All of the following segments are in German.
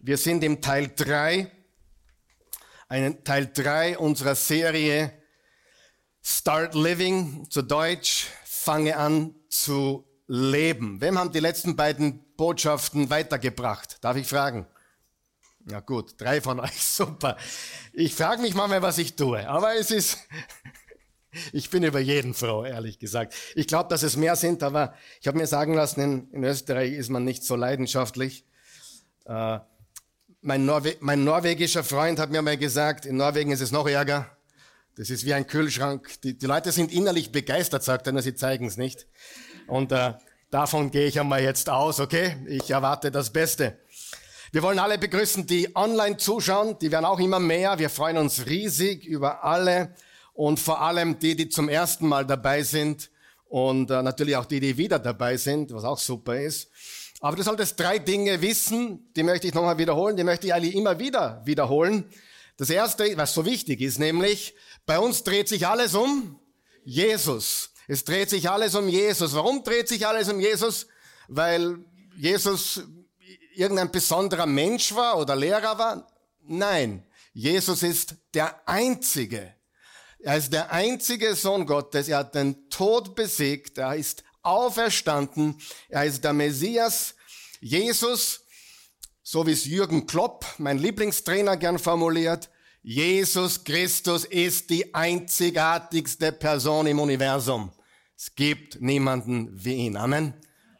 Wir sind im Teil 3, einen Teil 3 unserer Serie Start Living, zu Deutsch, fange an zu leben. Wem haben die letzten beiden Botschaften weitergebracht? Darf ich fragen? Ja gut, drei von euch, super. Ich frage mich manchmal, was ich tue, aber es ist, ich bin über jeden froh, ehrlich gesagt. Ich glaube, dass es mehr sind, aber ich habe mir sagen lassen, in, in, Österreich ist man nicht so leidenschaftlich. Äh, mein, Norwe mein norwegischer Freund hat mir mal gesagt, in Norwegen ist es noch ärger. Das ist wie ein Kühlschrank. Die, die Leute sind innerlich begeistert, sagt er, nur sie zeigen es nicht. Und äh, davon gehe ich einmal jetzt aus, okay? Ich erwarte das Beste. Wir wollen alle begrüßen, die online zuschauen. Die werden auch immer mehr. Wir freuen uns riesig über alle und vor allem die, die zum ersten Mal dabei sind und äh, natürlich auch die, die wieder dabei sind, was auch super ist. Aber du solltest drei Dinge wissen, die möchte ich nochmal wiederholen, die möchte ich eigentlich immer wieder wiederholen. Das erste, was so wichtig ist, nämlich, bei uns dreht sich alles um Jesus. Es dreht sich alles um Jesus. Warum dreht sich alles um Jesus? Weil Jesus irgendein besonderer Mensch war oder Lehrer war? Nein. Jesus ist der Einzige. Er ist der einzige Sohn Gottes. Er hat den Tod besiegt. Er ist auferstanden. Er ist der Messias. Jesus, so wie es Jürgen Klopp, mein Lieblingstrainer, gern formuliert, Jesus Christus ist die einzigartigste Person im Universum. Es gibt niemanden wie ihn. Amen.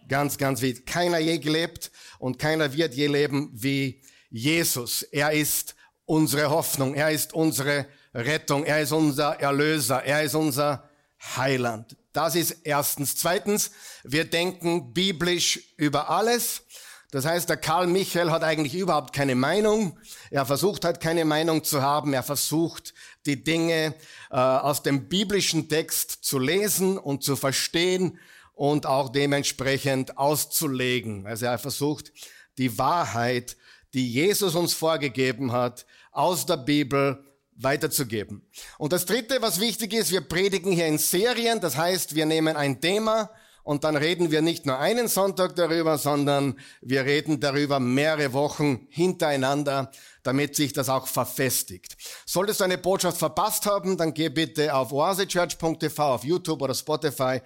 Ganz, ganz wie keiner je gelebt und keiner wird je leben wie Jesus. Er ist unsere Hoffnung. Er ist unsere Rettung. Er ist unser Erlöser. Er ist unser Heiland. Das ist erstens. Zweitens, wir denken biblisch über alles. Das heißt, der Karl Michael hat eigentlich überhaupt keine Meinung. Er versucht halt keine Meinung zu haben. Er versucht, die Dinge äh, aus dem biblischen Text zu lesen und zu verstehen und auch dementsprechend auszulegen. Also er versucht, die Wahrheit, die Jesus uns vorgegeben hat, aus der Bibel weiterzugeben. Und das Dritte, was wichtig ist, wir predigen hier in Serien. Das heißt, wir nehmen ein Thema und dann reden wir nicht nur einen Sonntag darüber, sondern wir reden darüber mehrere Wochen hintereinander, damit sich das auch verfestigt. Solltest du eine Botschaft verpasst haben, dann geh bitte auf oasechurch.tv, auf YouTube oder Spotify.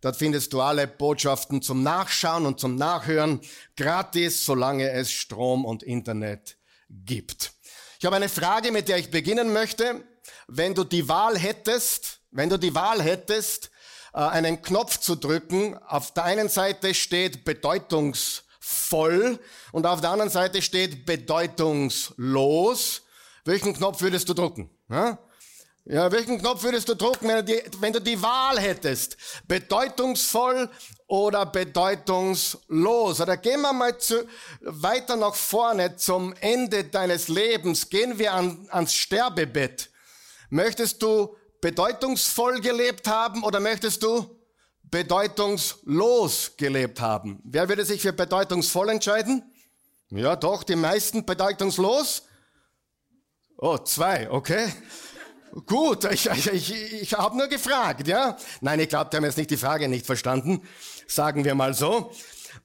Dort findest du alle Botschaften zum Nachschauen und zum Nachhören gratis, solange es Strom und Internet gibt. Ich habe eine Frage, mit der ich beginnen möchte. Wenn du die Wahl hättest, wenn du die Wahl hättest, äh, einen Knopf zu drücken, auf der einen Seite steht bedeutungsvoll und auf der anderen Seite steht bedeutungslos. Welchen Knopf würdest du drücken? Ja? Welchen Knopf würdest du drücken, wenn du die Wahl hättest? Bedeutungsvoll oder bedeutungslos? Oder gehen wir mal zu, weiter nach vorne zum Ende deines Lebens. Gehen wir an, ans Sterbebett. Möchtest du bedeutungsvoll gelebt haben oder möchtest du bedeutungslos gelebt haben? Wer würde sich für bedeutungsvoll entscheiden? Ja, doch, die meisten bedeutungslos. Oh, zwei, okay. Gut, ich, ich, ich, ich habe nur gefragt, ja. Nein, ich glaube, die haben jetzt nicht die Frage nicht verstanden, sagen wir mal so.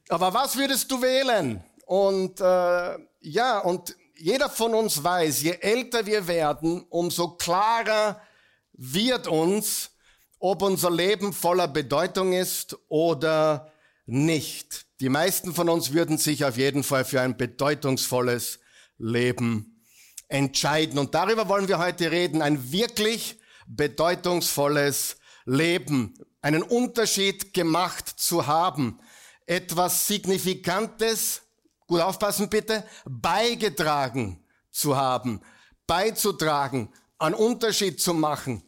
Aber was würdest du wählen? Und äh, ja, und jeder von uns weiß, je älter wir werden, umso klarer wird uns, ob unser Leben voller Bedeutung ist oder nicht. Die meisten von uns würden sich auf jeden Fall für ein bedeutungsvolles Leben entscheiden. Und darüber wollen wir heute reden. Ein wirklich bedeutungsvolles Leben. Einen Unterschied gemacht zu haben. Etwas Signifikantes, gut aufpassen bitte, beigetragen zu haben. Beizutragen, einen Unterschied zu machen.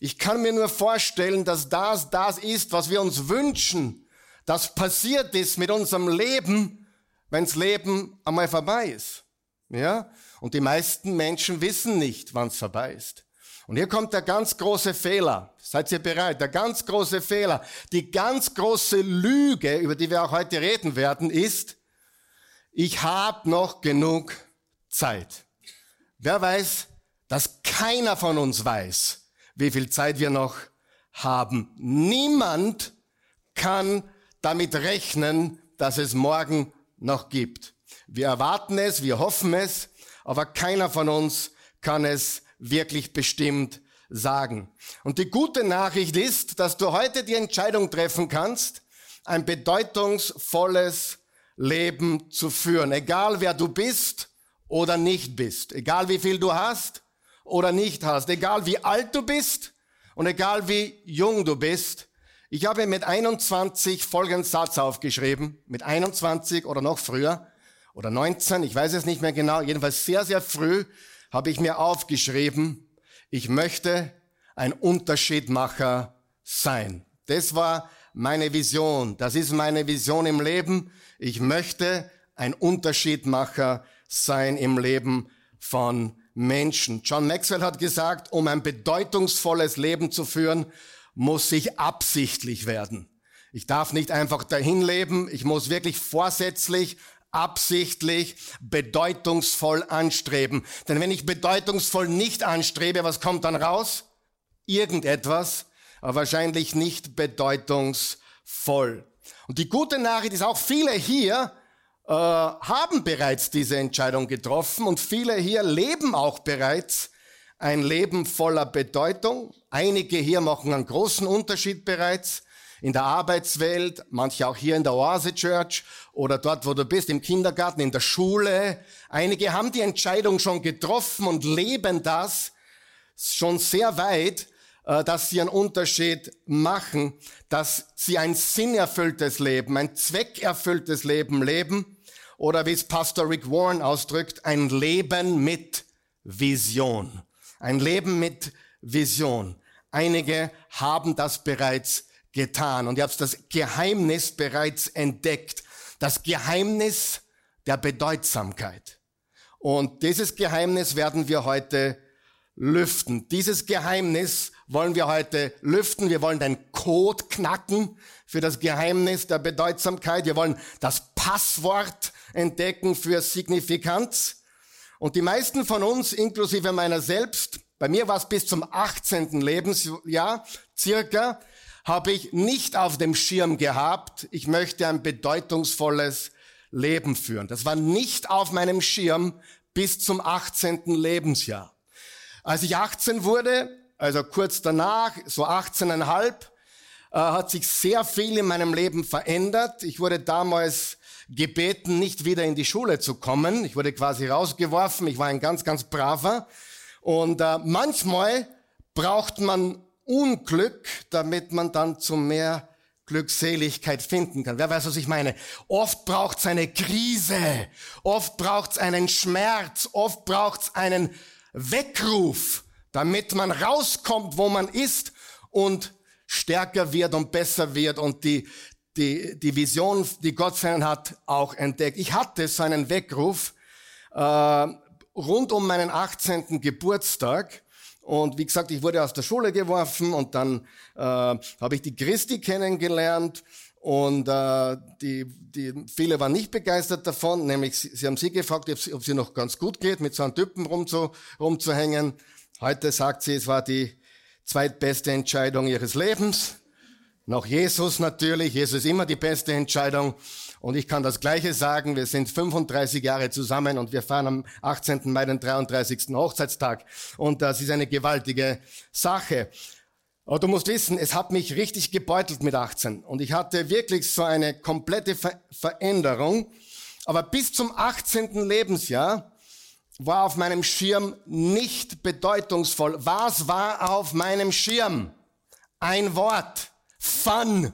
Ich kann mir nur vorstellen, dass das das ist, was wir uns wünschen, das passiert ist mit unserem Leben, wenns Leben einmal vorbei ist. Ja? Und die meisten Menschen wissen nicht, wann es vorbei ist. Und hier kommt der ganz große Fehler. Seid ihr bereit? Der ganz große Fehler. Die ganz große Lüge, über die wir auch heute reden werden, ist, ich habe noch genug Zeit. Wer weiß, dass keiner von uns weiß, wie viel Zeit wir noch haben. Niemand kann damit rechnen, dass es morgen noch gibt. Wir erwarten es, wir hoffen es, aber keiner von uns kann es wirklich bestimmt sagen. Und die gute Nachricht ist, dass du heute die Entscheidung treffen kannst, ein bedeutungsvolles Leben zu führen. Egal wer du bist oder nicht bist. Egal wie viel du hast oder nicht hast. Egal wie alt du bist und egal wie jung du bist. Ich habe mit 21 folgenden Satz aufgeschrieben. Mit 21 oder noch früher oder 19, ich weiß es nicht mehr genau. Jedenfalls sehr, sehr früh habe ich mir aufgeschrieben, ich möchte ein Unterschiedmacher sein. Das war meine Vision. Das ist meine Vision im Leben. Ich möchte ein Unterschiedmacher sein im Leben von Menschen. John Maxwell hat gesagt, um ein bedeutungsvolles Leben zu führen, muss ich absichtlich werden. Ich darf nicht einfach dahin leben. Ich muss wirklich vorsätzlich absichtlich bedeutungsvoll anstreben. Denn wenn ich bedeutungsvoll nicht anstrebe, was kommt dann raus? Irgendetwas, aber wahrscheinlich nicht bedeutungsvoll. Und die gute Nachricht ist auch, viele hier äh, haben bereits diese Entscheidung getroffen und viele hier leben auch bereits ein Leben voller Bedeutung. Einige hier machen einen großen Unterschied bereits in der Arbeitswelt, manche auch hier in der Oase Church oder dort, wo du bist, im Kindergarten, in der Schule. Einige haben die Entscheidung schon getroffen und leben das schon sehr weit, äh, dass sie einen Unterschied machen, dass sie ein sinnerfülltes Leben, ein zweckerfülltes Leben leben oder wie es Pastor Rick Warren ausdrückt, ein Leben mit Vision. Ein Leben mit Vision. Einige haben das bereits getan. Und ihr habt das Geheimnis bereits entdeckt. Das Geheimnis der Bedeutsamkeit. Und dieses Geheimnis werden wir heute lüften. Dieses Geheimnis wollen wir heute lüften. Wir wollen den Code knacken für das Geheimnis der Bedeutsamkeit. Wir wollen das Passwort entdecken für Signifikanz. Und die meisten von uns, inklusive meiner selbst, bei mir war es bis zum 18. Lebensjahr circa, habe ich nicht auf dem Schirm gehabt, ich möchte ein bedeutungsvolles Leben führen. Das war nicht auf meinem Schirm bis zum 18. Lebensjahr. Als ich 18 wurde, also kurz danach, so 18,5, äh, hat sich sehr viel in meinem Leben verändert. Ich wurde damals gebeten, nicht wieder in die Schule zu kommen. Ich wurde quasi rausgeworfen. Ich war ein ganz, ganz braver. Und äh, manchmal braucht man Unglück, damit man dann zu mehr Glückseligkeit finden kann. Wer weiß, was ich meine? Oft braucht es eine Krise, oft braucht es einen Schmerz, oft braucht es einen Weckruf, damit man rauskommt, wo man ist und stärker wird und besser wird und die, die, die Vision, die Gott für einen hat, auch entdeckt. Ich hatte so einen Weckruf äh, rund um meinen 18. Geburtstag und wie gesagt, ich wurde aus der Schule geworfen und dann äh, habe ich die Christi kennengelernt und äh, die, die, viele waren nicht begeistert davon, nämlich sie, sie haben sie gefragt, ob sie, ob sie noch ganz gut geht, mit so einem Typen rumzu, rumzuhängen. Heute sagt sie, es war die zweitbeste Entscheidung ihres Lebens. Nach Jesus natürlich. Jesus ist immer die beste Entscheidung. Und ich kann das Gleiche sagen, wir sind 35 Jahre zusammen und wir fahren am 18. Mai den 33. Hochzeitstag. Und das ist eine gewaltige Sache. Aber du musst wissen, es hat mich richtig gebeutelt mit 18. Und ich hatte wirklich so eine komplette Ver Veränderung. Aber bis zum 18. Lebensjahr war auf meinem Schirm nicht bedeutungsvoll. Was war auf meinem Schirm? Ein Wort. Fun.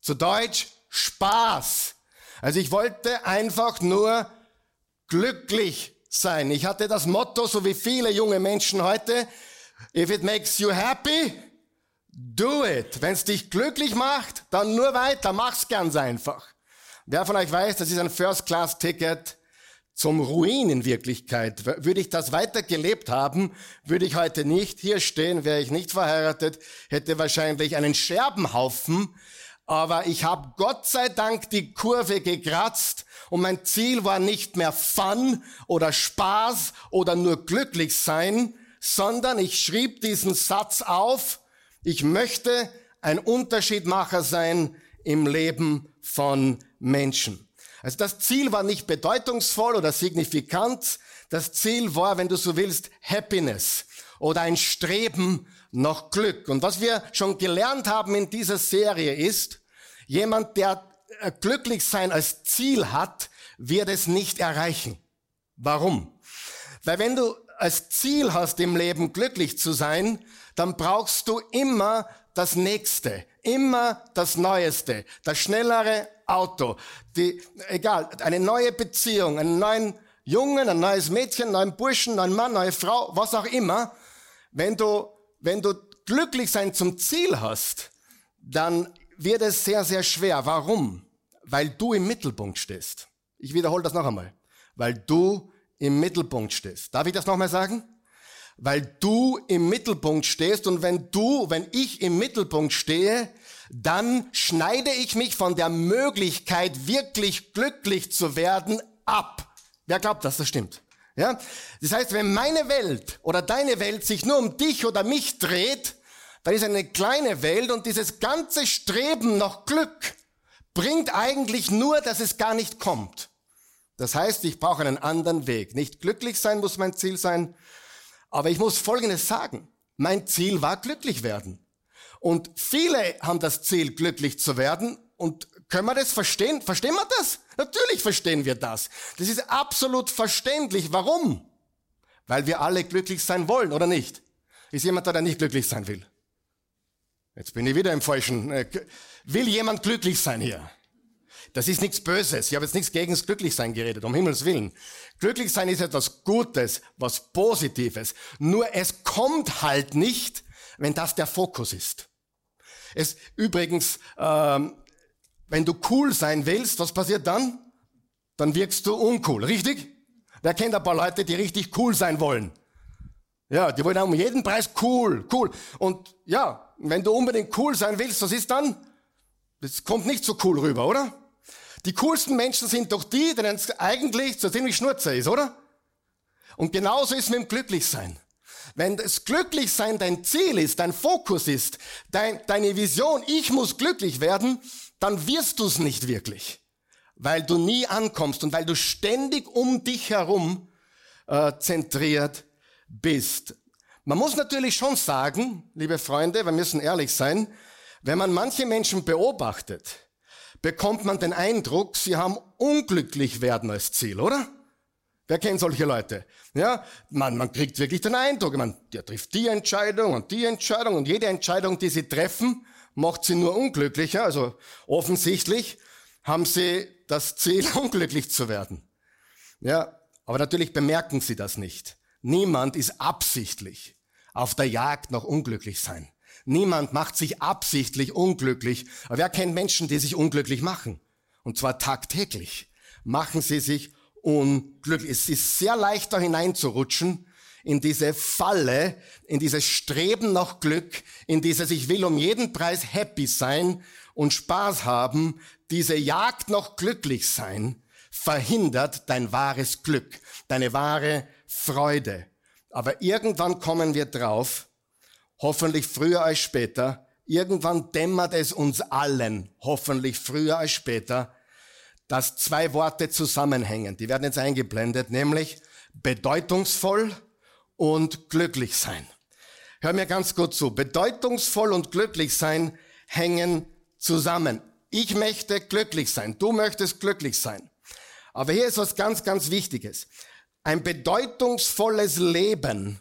Zu Deutsch Spaß. Also ich wollte einfach nur glücklich sein. Ich hatte das Motto, so wie viele junge Menschen heute, if it makes you happy, do it. Wenn es dich glücklich macht, dann nur weiter, mach's ganz einfach. Wer von euch weiß, das ist ein First-Class-Ticket zum Ruin in Wirklichkeit. Würde ich das weiter gelebt haben, würde ich heute nicht hier stehen, wäre ich nicht verheiratet, hätte wahrscheinlich einen Scherbenhaufen aber ich habe Gott sei Dank die Kurve gekratzt und mein Ziel war nicht mehr Fun oder Spaß oder nur glücklich sein, sondern ich schrieb diesen Satz auf, ich möchte ein Unterschiedmacher sein im Leben von Menschen. Also das Ziel war nicht bedeutungsvoll oder signifikant. Das Ziel war, wenn du so willst, Happiness oder ein Streben nach Glück. Und was wir schon gelernt haben in dieser Serie ist, jemand, der äh, glücklich sein als Ziel hat, wird es nicht erreichen. Warum? Weil wenn du als Ziel hast, im Leben glücklich zu sein, dann brauchst du immer das Nächste, immer das Neueste, das schnellere Auto, die, egal, eine neue Beziehung, einen neuen Jungen, ein neues Mädchen, einen neuen Burschen, einen neuen Mann, neue Frau, was auch immer. Wenn du, wenn du glücklich sein zum Ziel hast, dann wird es sehr, sehr schwer. Warum? Weil du im Mittelpunkt stehst. Ich wiederhole das noch einmal. Weil du im Mittelpunkt stehst. Darf ich das nochmal sagen? Weil du im Mittelpunkt stehst und wenn du, wenn ich im Mittelpunkt stehe, dann schneide ich mich von der Möglichkeit, wirklich glücklich zu werden, ab. Wer glaubt, dass das stimmt? Ja? Das heißt, wenn meine Welt oder deine Welt sich nur um dich oder mich dreht, dann ist eine kleine Welt und dieses ganze Streben nach Glück bringt eigentlich nur, dass es gar nicht kommt. Das heißt, ich brauche einen anderen Weg. Nicht glücklich sein muss mein Ziel sein, aber ich muss Folgendes sagen. Mein Ziel war glücklich werden. Und viele haben das Ziel, glücklich zu werden. Und können wir das verstehen? Verstehen wir das? Natürlich verstehen wir das. Das ist absolut verständlich. Warum? Weil wir alle glücklich sein wollen, oder nicht? Ist jemand da, der nicht glücklich sein will? Jetzt bin ich wieder im falschen. Äh, will jemand glücklich sein hier? Das ist nichts Böses. Ich habe jetzt nichts gegen das Glücklichsein geredet, um Himmels Willen. Glücklichsein ist etwas Gutes, was Positives. Nur es kommt halt nicht, wenn das der Fokus ist. Es übrigens, ähm, wenn du cool sein willst, was passiert dann? Dann wirkst du uncool, richtig? Wer kennt ein paar Leute, die richtig cool sein wollen? Ja, die wollen um jeden Preis cool, cool. Und ja, wenn du unbedingt cool sein willst, was ist dann? Das kommt nicht so cool rüber, oder? Die coolsten Menschen sind doch die, denen es eigentlich so ziemlich Schnurzer ist, oder? Und genauso ist es mit dem Glücklichsein. Wenn das Glücklichsein dein Ziel ist, dein Fokus ist, dein, deine Vision, ich muss glücklich werden, dann wirst du es nicht wirklich. Weil du nie ankommst und weil du ständig um dich herum äh, zentriert bist. Man muss natürlich schon sagen, liebe Freunde, wir müssen ehrlich sein, wenn man manche Menschen beobachtet, bekommt man den Eindruck, sie haben unglücklich werden als Ziel, oder? Wer kennt solche Leute? Ja, man, man kriegt wirklich den Eindruck, man, der trifft die Entscheidung und die Entscheidung und jede Entscheidung, die sie treffen, macht sie nur unglücklicher. Also offensichtlich haben sie das Ziel, unglücklich zu werden. Ja, aber natürlich bemerken sie das nicht. Niemand ist absichtlich auf der Jagd nach unglücklich sein. Niemand macht sich absichtlich unglücklich. Aber wer kennt Menschen, die sich unglücklich machen? Und zwar tagtäglich. Machen sie sich unglücklich. Es ist sehr leicht da hineinzurutschen in diese Falle, in dieses Streben nach Glück, in dieses ich will um jeden Preis happy sein und Spaß haben. Diese Jagd nach glücklich sein verhindert dein wahres Glück, deine wahre Freude. Aber irgendwann kommen wir drauf, hoffentlich früher als später, irgendwann dämmert es uns allen, hoffentlich früher als später, dass zwei Worte zusammenhängen. Die werden jetzt eingeblendet, nämlich bedeutungsvoll und glücklich sein. Hör mir ganz gut zu. Bedeutungsvoll und glücklich sein hängen zusammen. Ich möchte glücklich sein. Du möchtest glücklich sein. Aber hier ist was ganz, ganz Wichtiges. Ein bedeutungsvolles Leben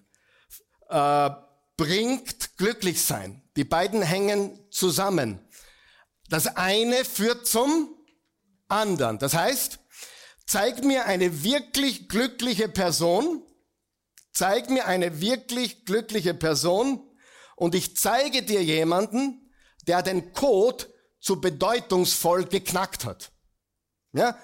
äh, bringt glücklich sein. Die beiden hängen zusammen. Das eine führt zum anderen. Das heißt, zeig mir eine wirklich glückliche Person, zeig mir eine wirklich glückliche Person und ich zeige dir jemanden, der den Code zu bedeutungsvoll geknackt hat. Ja?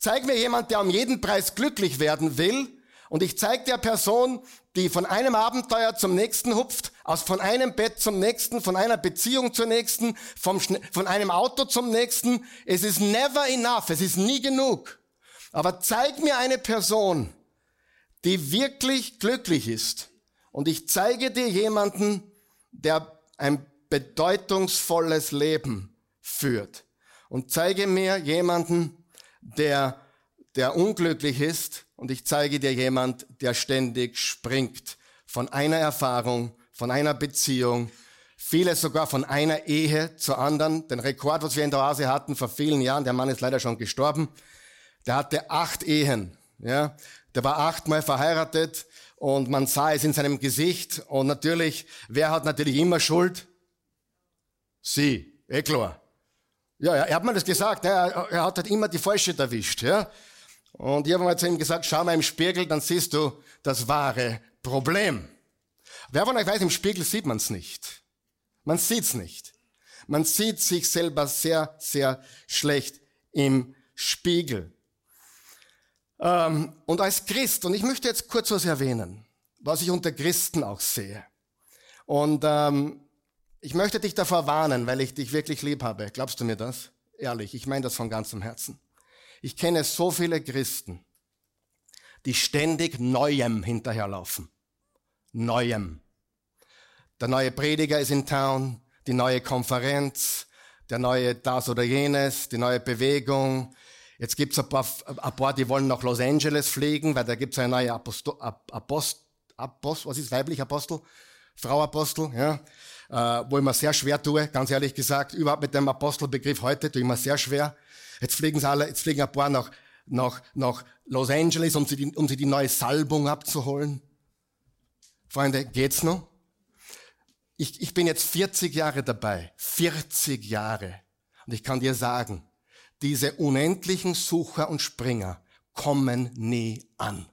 Zeig mir jemand, der um jeden Preis glücklich werden will und ich zeige der Person, die von einem Abenteuer zum nächsten hupft, aus von einem Bett zum nächsten, von einer Beziehung zur nächsten, vom, von einem Auto zum nächsten. Es ist never enough, es ist nie genug. Aber zeig mir eine Person, die wirklich glücklich ist. Und ich zeige dir jemanden, der ein bedeutungsvolles Leben führt. Und zeige mir jemanden, der, der unglücklich ist und ich zeige dir jemand, der ständig springt von einer Erfahrung, von einer Beziehung, viele sogar von einer Ehe zur anderen. Den Rekord, was wir in der Oase hatten vor vielen Jahren, der Mann ist leider schon gestorben, der hatte acht Ehen. Ja, der war achtmal verheiratet und man sah es in seinem Gesicht. Und natürlich, wer hat natürlich immer Schuld? Sie, eh klar. Ja, er hat mir das gesagt, er, er hat halt immer die Falsche erwischt. Ja? Und ich habe mal zu ihm gesagt, schau mal im Spiegel, dann siehst du das wahre Problem. Wer von euch weiß, im Spiegel sieht man es nicht. Man sieht's nicht. Man sieht sich selber sehr, sehr schlecht im Spiegel. Ähm, und als Christ, und ich möchte jetzt kurz was erwähnen, was ich unter Christen auch sehe. Und ähm, ich möchte dich davor warnen, weil ich dich wirklich lieb habe. Glaubst du mir das? Ehrlich, ich meine das von ganzem Herzen. Ich kenne so viele Christen, die ständig Neuem hinterherlaufen. Neuem. Der neue Prediger ist in Town, die neue Konferenz, der neue das oder jenes, die neue Bewegung, Jetzt gibt's ein paar, ein paar, die wollen nach Los Angeles fliegen, weil da gibt's eine neue Apostel, Apost, Apost, was ist weiblich Apostel? Frau Apostel, ja, äh, wo ich mir sehr schwer tue, ganz ehrlich gesagt, überhaupt mit dem Apostelbegriff heute tue ich mir sehr schwer. Jetzt fliegen sie alle, jetzt fliegen ein paar nach, nach, nach Los Angeles, um sie, die, um sie die neue Salbung abzuholen. Freunde, geht's noch? Ich, ich bin jetzt 40 Jahre dabei, 40 Jahre. Und ich kann dir sagen, diese unendlichen Sucher und Springer kommen nie an.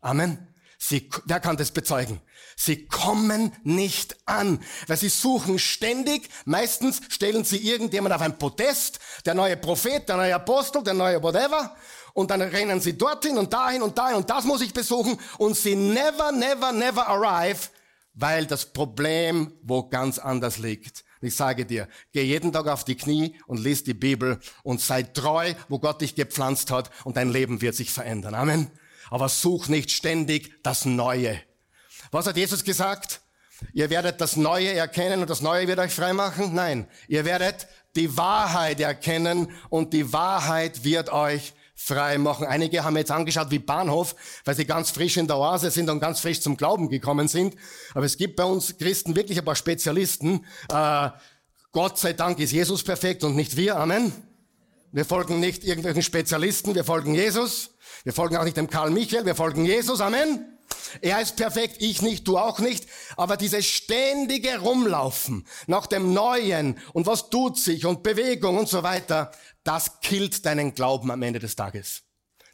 Amen. Sie, wer kann das bezeugen? Sie kommen nicht an, weil sie suchen ständig. Meistens stellen sie irgendjemand auf ein Podest, der neue Prophet, der neue Apostel, der neue whatever. Und dann rennen sie dorthin und dahin und dahin und das muss ich besuchen. Und sie never, never, never arrive, weil das Problem wo ganz anders liegt. Ich sage dir, geh jeden Tag auf die Knie und lies die Bibel und sei treu, wo Gott dich gepflanzt hat und dein Leben wird sich verändern. Amen. Aber such nicht ständig das Neue. Was hat Jesus gesagt? Ihr werdet das Neue erkennen und das Neue wird euch frei machen? Nein, ihr werdet die Wahrheit erkennen und die Wahrheit wird euch frei machen. Einige haben jetzt angeschaut wie Bahnhof, weil sie ganz frisch in der Oase sind und ganz frisch zum Glauben gekommen sind. Aber es gibt bei uns Christen wirklich ein paar Spezialisten. Äh, Gott sei Dank ist Jesus perfekt und nicht wir. Amen. Wir folgen nicht irgendwelchen Spezialisten, wir folgen Jesus. Wir folgen auch nicht dem Karl Michael, wir folgen Jesus. Amen. Er ist perfekt, ich nicht, du auch nicht. Aber dieses ständige Rumlaufen nach dem Neuen und was tut sich und Bewegung und so weiter, das killt deinen Glauben am Ende des Tages.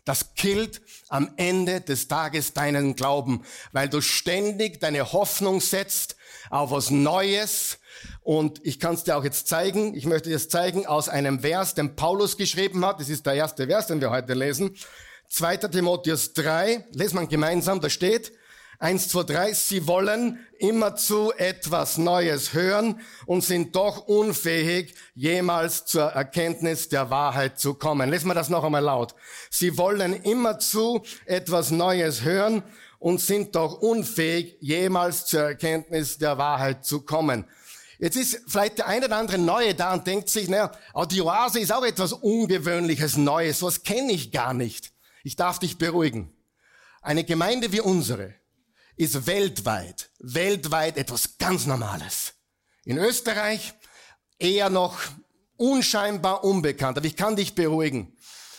Das killt am Ende des Tages deinen Glauben, weil du ständig deine Hoffnung setzt auf was Neues. Und ich kann es dir auch jetzt zeigen. Ich möchte dir es zeigen aus einem Vers, den Paulus geschrieben hat. Das ist der erste Vers, den wir heute lesen. 2. Timotheus 3, lesen wir gemeinsam, da steht, 1, 2, 3, sie wollen immerzu etwas Neues hören und sind doch unfähig, jemals zur Erkenntnis der Wahrheit zu kommen. Lesen wir das noch einmal laut. Sie wollen immerzu etwas Neues hören und sind doch unfähig, jemals zur Erkenntnis der Wahrheit zu kommen. Jetzt ist vielleicht der eine oder andere Neue da und denkt sich, naja, die Oase ist auch etwas Ungewöhnliches, Neues, was kenne ich gar nicht. Ich darf dich beruhigen. Eine Gemeinde wie unsere ist weltweit, weltweit etwas ganz Normales. In Österreich eher noch unscheinbar unbekannt. Aber ich kann dich beruhigen.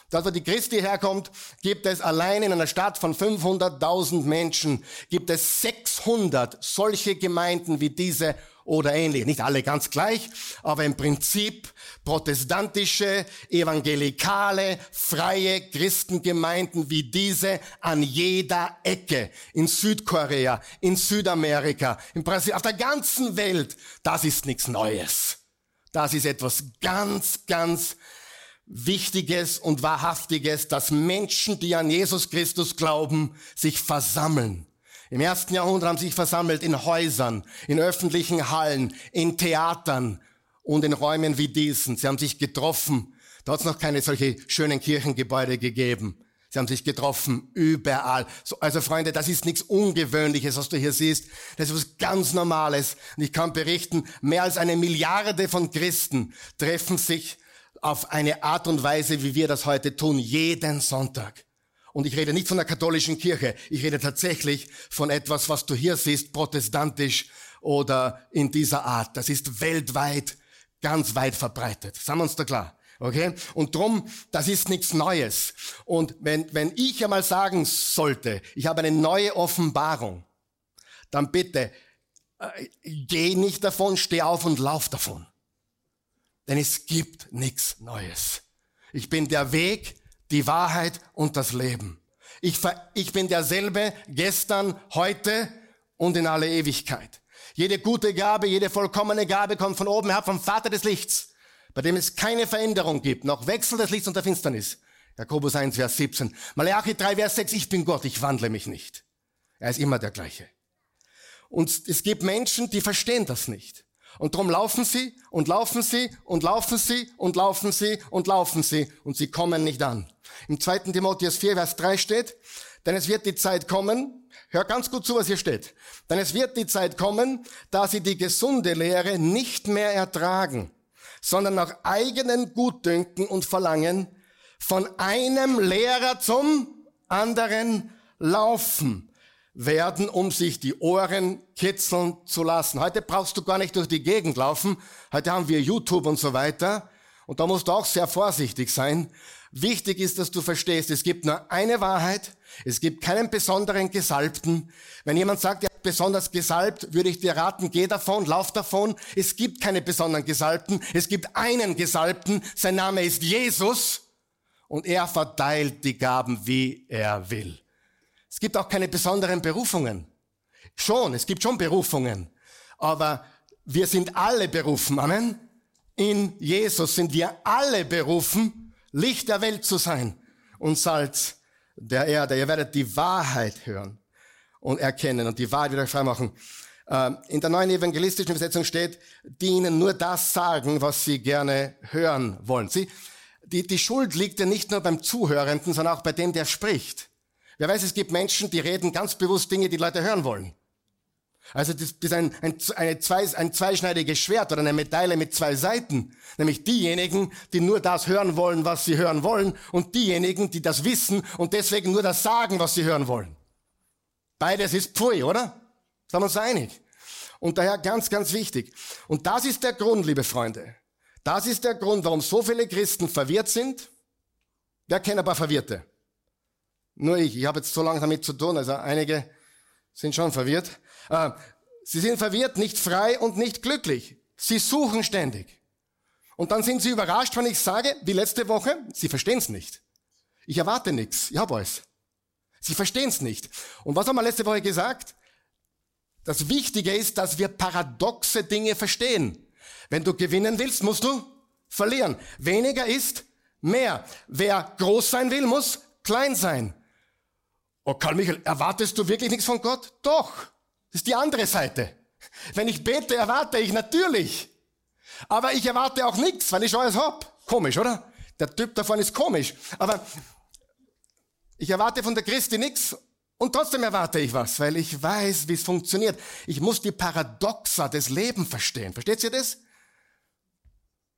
Dort, wo die Christi herkommt, gibt es allein in einer Stadt von 500.000 Menschen, gibt es 600 solche Gemeinden wie diese oder ähnlich. Nicht alle ganz gleich, aber im Prinzip protestantische, evangelikale, freie Christengemeinden wie diese an jeder Ecke. In Südkorea, in Südamerika, in Brasilien, auf der ganzen Welt. Das ist nichts Neues. Das ist etwas ganz, ganz Wichtiges und Wahrhaftiges, dass Menschen, die an Jesus Christus glauben, sich versammeln im ersten Jahrhundert haben sich versammelt in Häusern, in öffentlichen Hallen, in Theatern und in Räumen wie diesen. Sie haben sich getroffen. Da hat es noch keine solche schönen Kirchengebäude gegeben. Sie haben sich getroffen, überall. So, also Freunde, das ist nichts Ungewöhnliches, was du hier siehst. Das ist was ganz Normales. Und ich kann berichten, mehr als eine Milliarde von Christen treffen sich auf eine Art und Weise, wie wir das heute tun, jeden Sonntag. Und ich rede nicht von der katholischen Kirche, ich rede tatsächlich von etwas, was du hier siehst, protestantisch oder in dieser Art. Das ist weltweit ganz weit verbreitet. Sagen wir uns da klar. Okay? Und drum, das ist nichts Neues. Und wenn, wenn ich einmal sagen sollte, ich habe eine neue Offenbarung, dann bitte, äh, geh nicht davon, steh auf und lauf davon. Denn es gibt nichts Neues. Ich bin der Weg, die Wahrheit und das Leben. Ich, ich bin derselbe gestern, heute und in alle Ewigkeit. Jede gute Gabe, jede vollkommene Gabe kommt von oben her, vom Vater des Lichts, bei dem es keine Veränderung gibt, noch Wechsel des Lichts und der Finsternis. Jakobus 1, Vers 17. Malachi 3, Vers 6, ich bin Gott, ich wandle mich nicht. Er ist immer der gleiche. Und es gibt Menschen, die verstehen das nicht. Und drum laufen sie und laufen sie und laufen sie und laufen sie und laufen sie und sie kommen nicht an. Im 2. Timotheus 4, Vers 3 steht, denn es wird die Zeit kommen, hör ganz gut zu, was hier steht, denn es wird die Zeit kommen, da sie die gesunde Lehre nicht mehr ertragen, sondern nach eigenen Gutdünken und Verlangen von einem Lehrer zum anderen laufen werden, um sich die Ohren kitzeln zu lassen. Heute brauchst du gar nicht durch die Gegend laufen. Heute haben wir YouTube und so weiter. Und da musst du auch sehr vorsichtig sein. Wichtig ist, dass du verstehst, es gibt nur eine Wahrheit. Es gibt keinen besonderen Gesalbten. Wenn jemand sagt, er hat besonders gesalbt, würde ich dir raten, geh davon, lauf davon. Es gibt keine besonderen Gesalbten. Es gibt einen Gesalbten. Sein Name ist Jesus. Und er verteilt die Gaben, wie er will. Es gibt auch keine besonderen Berufungen. Schon, es gibt schon Berufungen. Aber wir sind alle berufen. Amen. In Jesus sind wir alle berufen, Licht der Welt zu sein und Salz der Erde. Ihr werdet die Wahrheit hören und erkennen und die Wahrheit wieder frei machen. Ähm, in der neuen evangelistischen Übersetzung steht, die ihnen nur das sagen, was sie gerne hören wollen. Sie, die, die Schuld liegt ja nicht nur beim Zuhörenden, sondern auch bei dem, der spricht. Wer weiß, es gibt Menschen, die reden ganz bewusst Dinge, die Leute hören wollen. Also das, ist ein, ein, eine zwei, ein zweischneidiges Schwert oder eine Medaille mit zwei Seiten. Nämlich diejenigen, die nur das hören wollen, was sie hören wollen, und diejenigen, die das wissen und deswegen nur das sagen, was sie hören wollen. Beides ist Pfui, oder? Sind wir uns einig? Und daher ganz, ganz wichtig. Und das ist der Grund, liebe Freunde. Das ist der Grund, warum so viele Christen verwirrt sind. Wer kennt ein paar Verwirrte? Nur ich. Ich habe jetzt so lange damit zu tun, also einige sind schon verwirrt. Äh, sie sind verwirrt, nicht frei und nicht glücklich. Sie suchen ständig. Und dann sind sie überrascht, wenn ich sage, wie letzte Woche, sie verstehen es nicht. Ich erwarte nichts. Ich habe alles. Sie verstehen es nicht. Und was haben wir letzte Woche gesagt? Das Wichtige ist, dass wir paradoxe Dinge verstehen. Wenn du gewinnen willst, musst du verlieren. Weniger ist mehr. Wer groß sein will, muss klein sein. Oh, Karl Michael, erwartest du wirklich nichts von Gott? Doch. Das ist die andere Seite. Wenn ich bete, erwarte ich natürlich. Aber ich erwarte auch nichts, weil ich alles hab. Komisch, oder? Der Typ davon ist komisch. Aber ich erwarte von der Christi nichts und trotzdem erwarte ich was, weil ich weiß, wie es funktioniert. Ich muss die Paradoxa des Lebens verstehen. Versteht ihr das?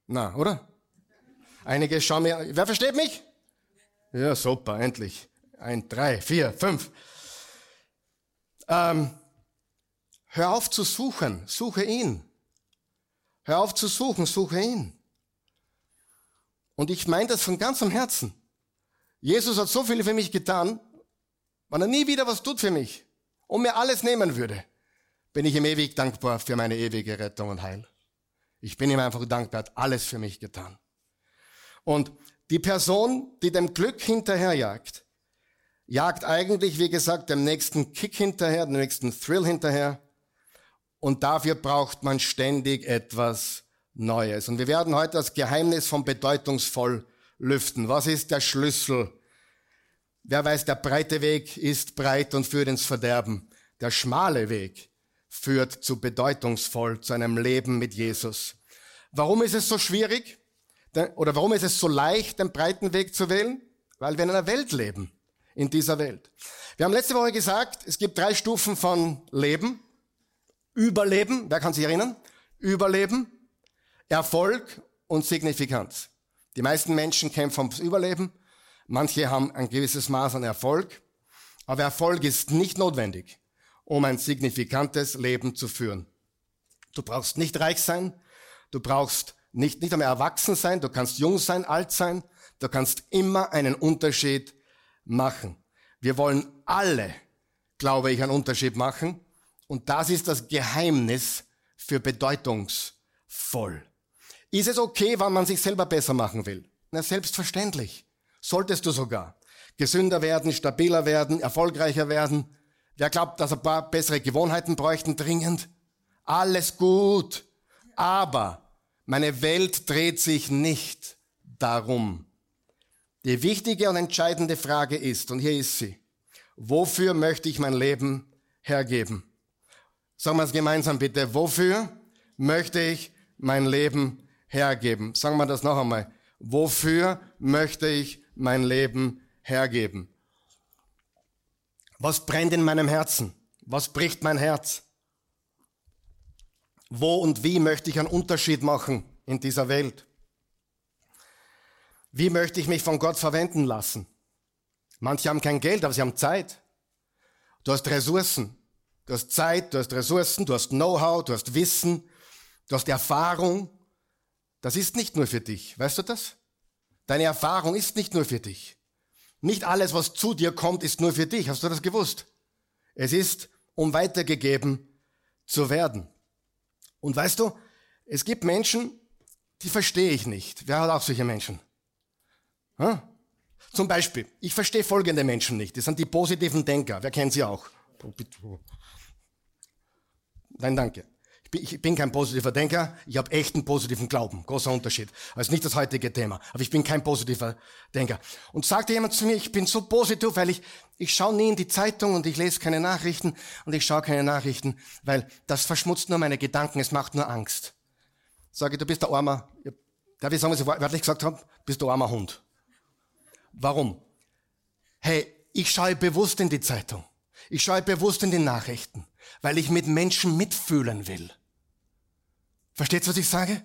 Na, oder? Einige schauen mir, wer versteht mich? Ja, super, endlich. Ein, drei, vier, fünf. Ähm, hör auf zu suchen, suche ihn. Hör auf zu suchen, suche ihn. Und ich meine das von ganzem Herzen. Jesus hat so viel für mich getan, wenn er nie wieder was tut für mich und mir alles nehmen würde, bin ich ihm ewig dankbar für meine ewige Rettung und Heil. Ich bin ihm einfach dankbar, hat alles für mich getan. Und die Person, die dem Glück hinterherjagt, jagt eigentlich, wie gesagt, dem nächsten Kick hinterher, dem nächsten Thrill hinterher. Und dafür braucht man ständig etwas Neues. Und wir werden heute das Geheimnis von bedeutungsvoll lüften. Was ist der Schlüssel? Wer weiß, der breite Weg ist breit und führt ins Verderben. Der schmale Weg führt zu bedeutungsvoll, zu einem Leben mit Jesus. Warum ist es so schwierig? Oder warum ist es so leicht, den breiten Weg zu wählen? Weil wir in einer Welt leben in dieser Welt. Wir haben letzte Woche gesagt, es gibt drei Stufen von Leben. Überleben, wer kann sich erinnern? Überleben, Erfolg und Signifikanz. Die meisten Menschen kämpfen ums Überleben. Manche haben ein gewisses Maß an Erfolg. Aber Erfolg ist nicht notwendig, um ein signifikantes Leben zu führen. Du brauchst nicht reich sein. Du brauchst nicht, nicht einmal erwachsen sein. Du kannst jung sein, alt sein. Du kannst immer einen Unterschied machen. Wir wollen alle, glaube ich, einen Unterschied machen. Und das ist das Geheimnis für bedeutungsvoll. Ist es okay, wenn man sich selber besser machen will? Na, selbstverständlich. Solltest du sogar. Gesünder werden, stabiler werden, erfolgreicher werden. Wer glaubt, dass ein paar bessere Gewohnheiten bräuchten dringend? Alles gut. Aber meine Welt dreht sich nicht darum. Die wichtige und entscheidende Frage ist, und hier ist sie, wofür möchte ich mein Leben hergeben? Sagen wir es gemeinsam bitte. Wofür möchte ich mein Leben hergeben? Sagen wir das noch einmal. Wofür möchte ich mein Leben hergeben? Was brennt in meinem Herzen? Was bricht mein Herz? Wo und wie möchte ich einen Unterschied machen in dieser Welt? Wie möchte ich mich von Gott verwenden lassen? Manche haben kein Geld, aber sie haben Zeit. Du hast Ressourcen. Du hast Zeit, du hast Ressourcen, du hast Know-how, du hast Wissen, du hast Erfahrung. Das ist nicht nur für dich. Weißt du das? Deine Erfahrung ist nicht nur für dich. Nicht alles, was zu dir kommt, ist nur für dich. Hast du das gewusst? Es ist, um weitergegeben zu werden. Und weißt du, es gibt Menschen, die verstehe ich nicht. Wer hat auch solche Menschen? Hm? Zum Beispiel, ich verstehe folgende Menschen nicht. Das sind die positiven Denker. Wer kennt sie auch? Nein, danke. Ich bin, ich bin kein positiver Denker, ich habe echten positiven Glauben. Großer Unterschied. Also nicht das heutige Thema. Aber ich bin kein positiver Denker. Und sagte jemand zu mir, ich bin so positiv, weil ich, ich schaue nie in die Zeitung und ich lese keine Nachrichten und ich schaue keine Nachrichten, weil das verschmutzt nur meine Gedanken, es macht nur Angst. Sage, du bist der armer, darf ich sagen, was ich wörtlich gesagt habe? Bist du armer Hund. Warum? Hey, ich schaue bewusst in die Zeitung. Ich schaue bewusst in die Nachrichten, weil ich mit Menschen mitfühlen will. Versteht, was ich sage?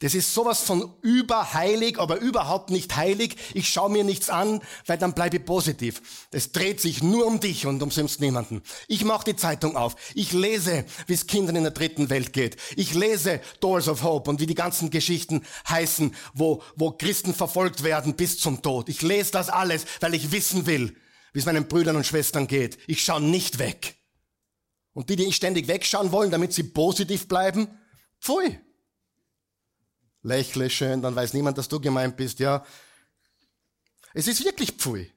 Das ist sowas von überheilig, aber überhaupt nicht heilig. Ich schaue mir nichts an, weil dann bleibe ich positiv. Das dreht sich nur um dich und um sonst niemanden. Ich mache die Zeitung auf. Ich lese, wie es Kindern in der dritten Welt geht. Ich lese Doors of Hope und wie die ganzen Geschichten heißen, wo, wo Christen verfolgt werden bis zum Tod. Ich lese das alles, weil ich wissen will, wie es meinen Brüdern und Schwestern geht. Ich schaue nicht weg. Und die, die ständig wegschauen wollen, damit sie positiv bleiben, pfui. Lächle schön, dann weiß niemand, dass du gemeint bist, ja. Es ist wirklich pfui.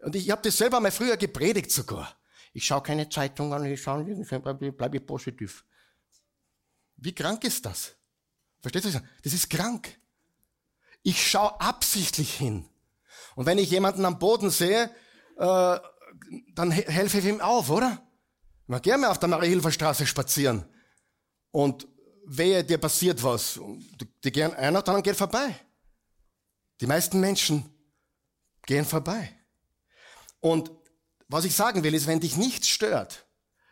Und ich habe das selber mal früher gepredigt sogar. Ich schaue keine Zeitung an, ich schaue bleibe ich positiv. Wie krank ist das? Verstehst du? Das ist krank. Ich schaue absichtlich hin. Und wenn ich jemanden am Boden sehe, äh, dann helfe ich ihm auf, oder? Man gerne auf der Marie-Hilfer Straße spazieren. Und wehe, dir passiert was. Die gehen einer, dann geht vorbei. Die meisten Menschen gehen vorbei. Und was ich sagen will, ist, wenn dich nichts stört,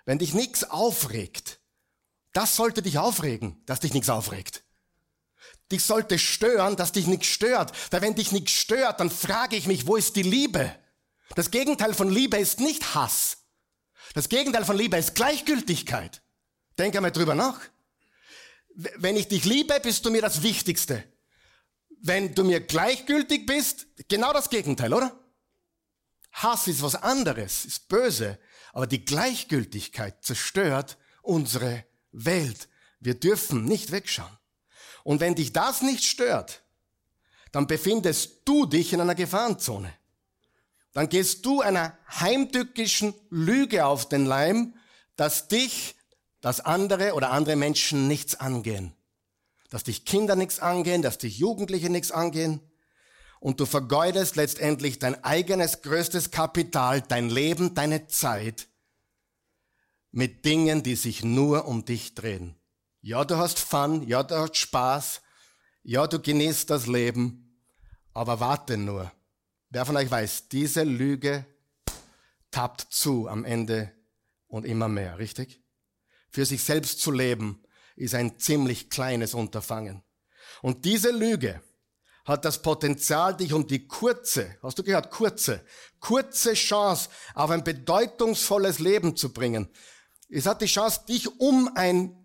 wenn dich nichts aufregt, das sollte dich aufregen, dass dich nichts aufregt. Dich sollte stören, dass dich nichts stört. Weil wenn dich nichts stört, dann frage ich mich, wo ist die Liebe? Das Gegenteil von Liebe ist nicht Hass. Das Gegenteil von Liebe ist Gleichgültigkeit. Denk einmal drüber nach. Wenn ich dich liebe, bist du mir das Wichtigste. Wenn du mir gleichgültig bist, genau das Gegenteil, oder? Hass ist was anderes, ist böse, aber die Gleichgültigkeit zerstört unsere Welt. Wir dürfen nicht wegschauen. Und wenn dich das nicht stört, dann befindest du dich in einer Gefahrenzone dann gehst du einer heimtückischen Lüge auf den Leim, dass dich, dass andere oder andere Menschen nichts angehen. Dass dich Kinder nichts angehen, dass dich Jugendliche nichts angehen. Und du vergeudest letztendlich dein eigenes größtes Kapital, dein Leben, deine Zeit mit Dingen, die sich nur um dich drehen. Ja, du hast Fun, ja, du hast Spaß, ja, du genießt das Leben, aber warte nur. Wer von euch weiß, diese Lüge tappt zu am Ende und immer mehr, richtig? Für sich selbst zu leben ist ein ziemlich kleines Unterfangen. Und diese Lüge hat das Potenzial, dich um die kurze, hast du gehört, kurze, kurze Chance auf ein bedeutungsvolles Leben zu bringen. Es hat die Chance, dich um ein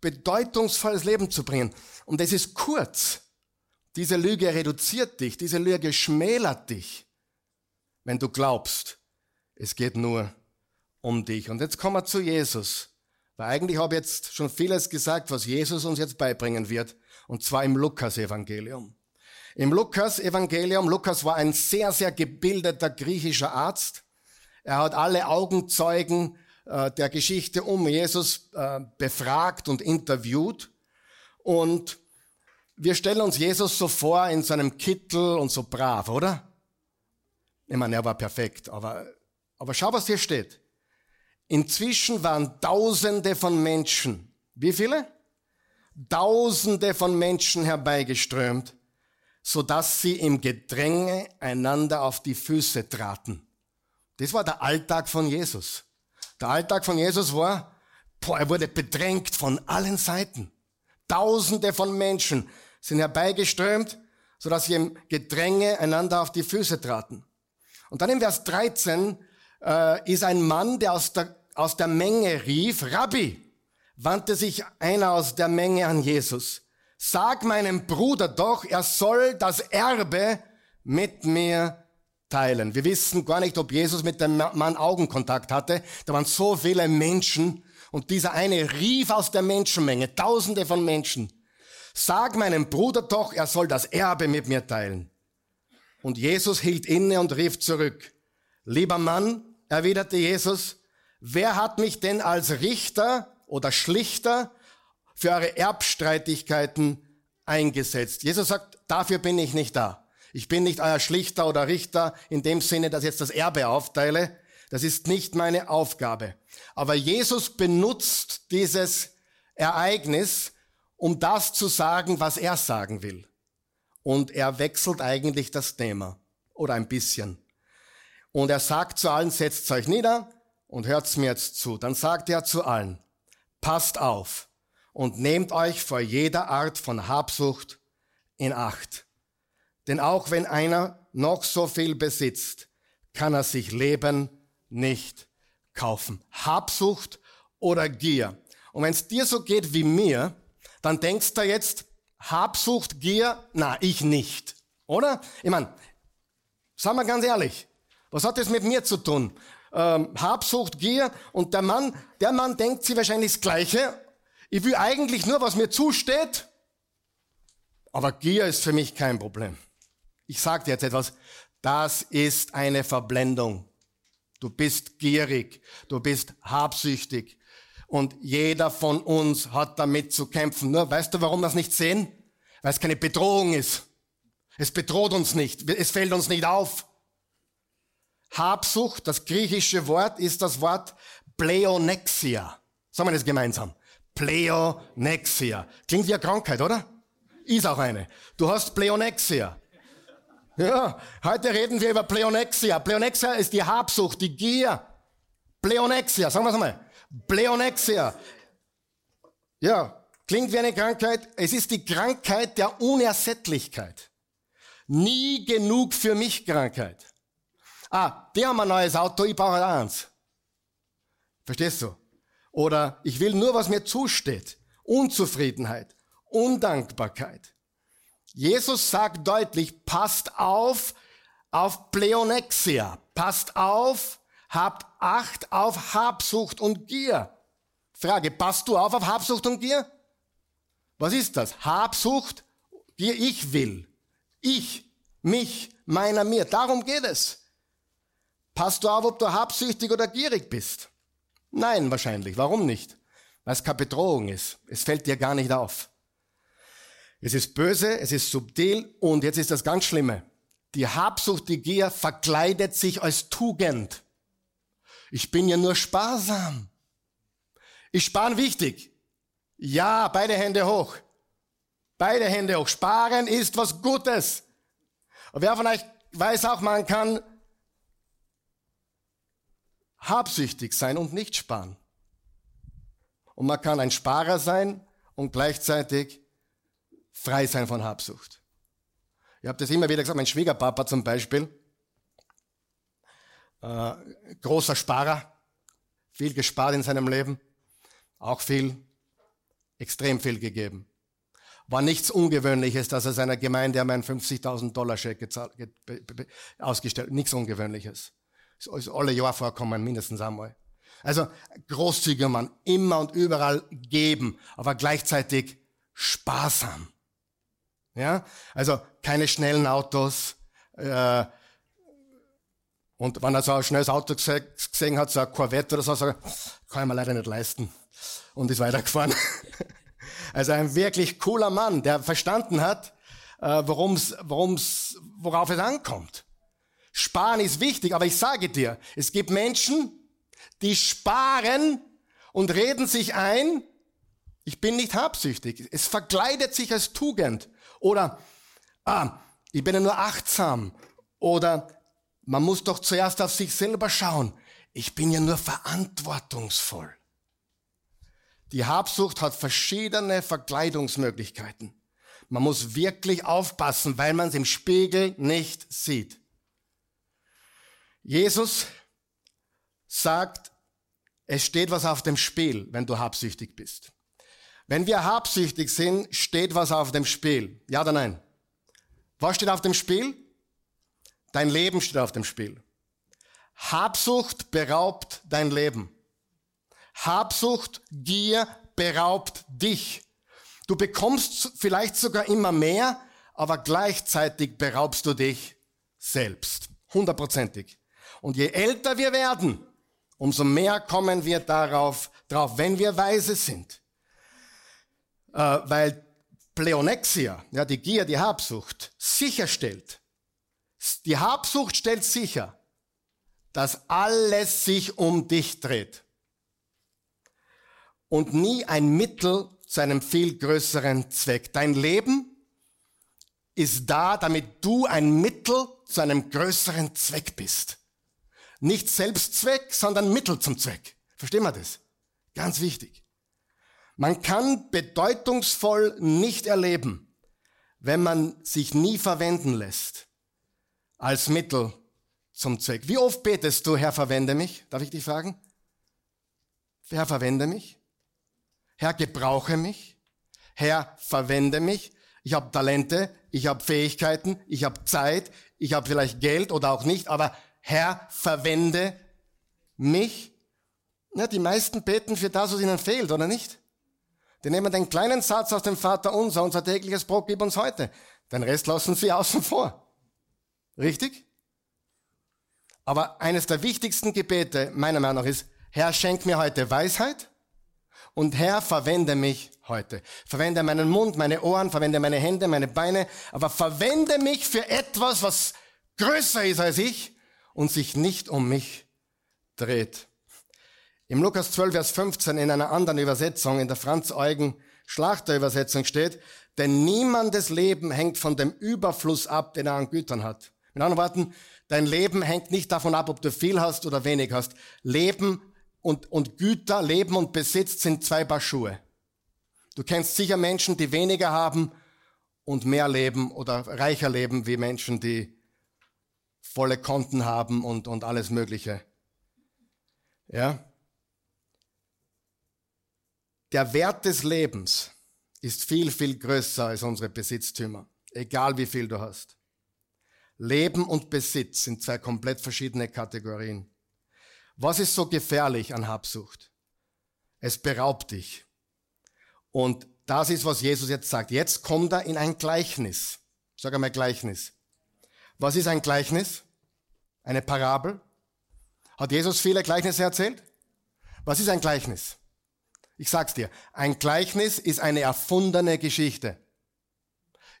bedeutungsvolles Leben zu bringen. Und es ist kurz. Diese Lüge reduziert dich, diese Lüge schmälert dich, wenn du glaubst, es geht nur um dich. Und jetzt kommen wir zu Jesus. Weil eigentlich habe ich jetzt schon vieles gesagt, was Jesus uns jetzt beibringen wird. Und zwar im Lukas-Evangelium. Im Lukas-Evangelium, Lukas war ein sehr, sehr gebildeter griechischer Arzt. Er hat alle Augenzeugen äh, der Geschichte um Jesus äh, befragt und interviewt. Und wir stellen uns Jesus so vor in seinem Kittel und so brav, oder? Ich meine, er war perfekt, aber, aber schau, was hier steht. Inzwischen waren Tausende von Menschen, wie viele? Tausende von Menschen herbeigeströmt, so dass sie im Gedränge einander auf die Füße traten. Das war der Alltag von Jesus. Der Alltag von Jesus war, boah, er wurde bedrängt von allen Seiten. Tausende von Menschen sind herbeigeströmt, sodass sie im Gedränge einander auf die Füße traten. Und dann im Vers 13 äh, ist ein Mann, der aus der, aus der Menge rief, Rabbi, wandte sich einer aus der Menge an Jesus. Sag meinem Bruder doch, er soll das Erbe mit mir teilen. Wir wissen gar nicht, ob Jesus mit dem Mann Augenkontakt hatte. Da waren so viele Menschen und dieser eine rief aus der Menschenmenge, tausende von Menschen, sag meinem Bruder doch, er soll das Erbe mit mir teilen. Und Jesus hielt inne und rief zurück, lieber Mann, erwiderte Jesus, wer hat mich denn als Richter oder Schlichter für eure Erbstreitigkeiten eingesetzt? Jesus sagt, dafür bin ich nicht da. Ich bin nicht euer Schlichter oder Richter in dem Sinne, dass ich jetzt das Erbe aufteile. Das ist nicht meine Aufgabe. Aber Jesus benutzt dieses Ereignis, um das zu sagen, was er sagen will. Und er wechselt eigentlich das Thema. Oder ein bisschen. Und er sagt zu allen, setzt euch nieder und hört's mir jetzt zu. Dann sagt er zu allen, passt auf und nehmt euch vor jeder Art von Habsucht in Acht. Denn auch wenn einer noch so viel besitzt, kann er sich Leben nicht kaufen. Habsucht oder Gier. Und wenn es dir so geht wie mir, dann denkst du jetzt, Habsucht, Gier, na, ich nicht. Oder? Ich meine, sagen wir ganz ehrlich, was hat das mit mir zu tun? Ähm, Habsucht, Gier und der Mann, der Mann denkt sich wahrscheinlich das Gleiche. Ich will eigentlich nur, was mir zusteht, aber Gier ist für mich kein Problem. Ich sage dir jetzt etwas, das ist eine Verblendung. Du bist gierig, du bist habsüchtig und jeder von uns hat damit zu kämpfen. Nur weißt du, warum wir es nicht sehen? Weil es keine Bedrohung ist. Es bedroht uns nicht, es fällt uns nicht auf. Habsucht, das griechische Wort ist das Wort Pleonexia. Sagen wir das gemeinsam. Pleonexia. Klingt wie eine Krankheit, oder? Ist auch eine. Du hast Pleonexia. Ja, heute reden wir über Pleonexia. Pleonexia ist die Habsucht, die Gier. Pleonexia, sagen wir es mal. Pleonexia. Ja, klingt wie eine Krankheit. Es ist die Krankheit der Unersättlichkeit. Nie genug für mich Krankheit. Ah, die haben ein neues Auto, ich brauche eins. Verstehst du? Oder ich will nur, was mir zusteht. Unzufriedenheit, Undankbarkeit. Jesus sagt deutlich, passt auf auf Pleonexia, passt auf, habt Acht auf Habsucht und Gier. Frage, passt du auf auf Habsucht und Gier? Was ist das? Habsucht, Gier, ich will. Ich, mich, meiner, mir. Darum geht es. Passt du auf, ob du habsüchtig oder gierig bist? Nein, wahrscheinlich. Warum nicht? Weil es keine Bedrohung ist. Es fällt dir gar nicht auf. Es ist böse, es ist subtil und jetzt ist das ganz Schlimme. Die Habsucht, die Gier verkleidet sich als Tugend. Ich bin ja nur sparsam. Ist Sparen wichtig? Ja, beide Hände hoch. Beide Hände hoch. Sparen ist was Gutes. Und wer von euch weiß auch, man kann habsüchtig sein und nicht sparen. Und man kann ein Sparer sein und gleichzeitig frei sein von Habsucht. Ich habe das immer wieder gesagt, mein Schwiegerpapa zum Beispiel, äh, großer Sparer, viel gespart in seinem Leben, auch viel, extrem viel gegeben. War nichts Ungewöhnliches, dass er seiner Gemeinde einmal einen 50.000 Dollar Scheck ausgestellt Nichts Ungewöhnliches. Ist alle Jahr vorkommen, mindestens einmal. Also großzügiger Mann, immer und überall geben, aber gleichzeitig sparsam. Ja, also keine schnellen Autos. Äh, und wenn er so ein schnelles Auto gesehen hat, so ein Corvette oder so, er, kann ich mir leider nicht leisten. Und ist weitergefahren. Also ein wirklich cooler Mann, der verstanden hat, äh, worum's, worum's, worauf es ankommt. Sparen ist wichtig, aber ich sage dir, es gibt Menschen, die sparen und reden sich ein, ich bin nicht habsüchtig. Es verkleidet sich als Tugend. Oder, ah, ich bin ja nur achtsam. Oder, man muss doch zuerst auf sich selber schauen. Ich bin ja nur verantwortungsvoll. Die Habsucht hat verschiedene Verkleidungsmöglichkeiten. Man muss wirklich aufpassen, weil man es im Spiegel nicht sieht. Jesus sagt, es steht was auf dem Spiel, wenn du habsüchtig bist. Wenn wir habsüchtig sind, steht was auf dem Spiel. Ja oder nein? Was steht auf dem Spiel? Dein Leben steht auf dem Spiel. Habsucht beraubt dein Leben. Habsucht, Gier beraubt dich. Du bekommst vielleicht sogar immer mehr, aber gleichzeitig beraubst du dich selbst. Hundertprozentig. Und je älter wir werden, umso mehr kommen wir darauf, drauf, wenn wir weise sind. Äh, weil Pleonexia, ja, die Gier, die Habsucht, sicherstellt. Die Habsucht stellt sicher, dass alles sich um dich dreht und nie ein Mittel zu einem viel größeren Zweck. Dein Leben ist da, damit du ein Mittel zu einem größeren Zweck bist. Nicht Selbstzweck, sondern Mittel zum Zweck. Verstehen wir das? Ganz wichtig. Man kann bedeutungsvoll nicht erleben, wenn man sich nie verwenden lässt als Mittel zum Zweck. Wie oft betest du, Herr, verwende mich? Darf ich dich fragen? Herr, verwende mich? Herr, gebrauche mich. Herr, verwende mich. Ich habe Talente, ich habe Fähigkeiten, ich habe Zeit, ich habe vielleicht Geld oder auch nicht, aber Herr, verwende mich. Ja, die meisten beten für das, was ihnen fehlt, oder nicht? Die nehmen den kleinen Satz aus dem Vater unser, unser tägliches Brot gib uns heute. Den Rest lassen sie außen vor. Richtig? Aber eines der wichtigsten Gebete meiner Meinung nach ist, Herr, schenk mir heute Weisheit, und Herr, verwende mich heute. Verwende meinen Mund, meine Ohren, verwende meine Hände, meine Beine, aber verwende mich für etwas, was größer ist als ich und sich nicht um mich dreht. Im Lukas 12, Vers 15 in einer anderen Übersetzung, in der Franz-Eugen Schlachterübersetzung steht, denn niemandes Leben hängt von dem Überfluss ab, den er an Gütern hat. Mit anderen Worten, dein Leben hängt nicht davon ab, ob du viel hast oder wenig hast. Leben und, und Güter, Leben und Besitz sind zwei Paar Schuhe. Du kennst sicher Menschen, die weniger haben und mehr leben oder reicher leben wie Menschen, die volle Konten haben und, und alles Mögliche. Ja? Der Wert des Lebens ist viel, viel größer als unsere Besitztümer, egal wie viel du hast. Leben und Besitz sind zwei komplett verschiedene Kategorien. Was ist so gefährlich an Habsucht? Es beraubt dich. Und das ist, was Jesus jetzt sagt. Jetzt kommt er in ein Gleichnis. Sag einmal Gleichnis. Was ist ein Gleichnis? Eine Parabel? Hat Jesus viele Gleichnisse erzählt? Was ist ein Gleichnis? Ich sag's dir. Ein Gleichnis ist eine erfundene Geschichte.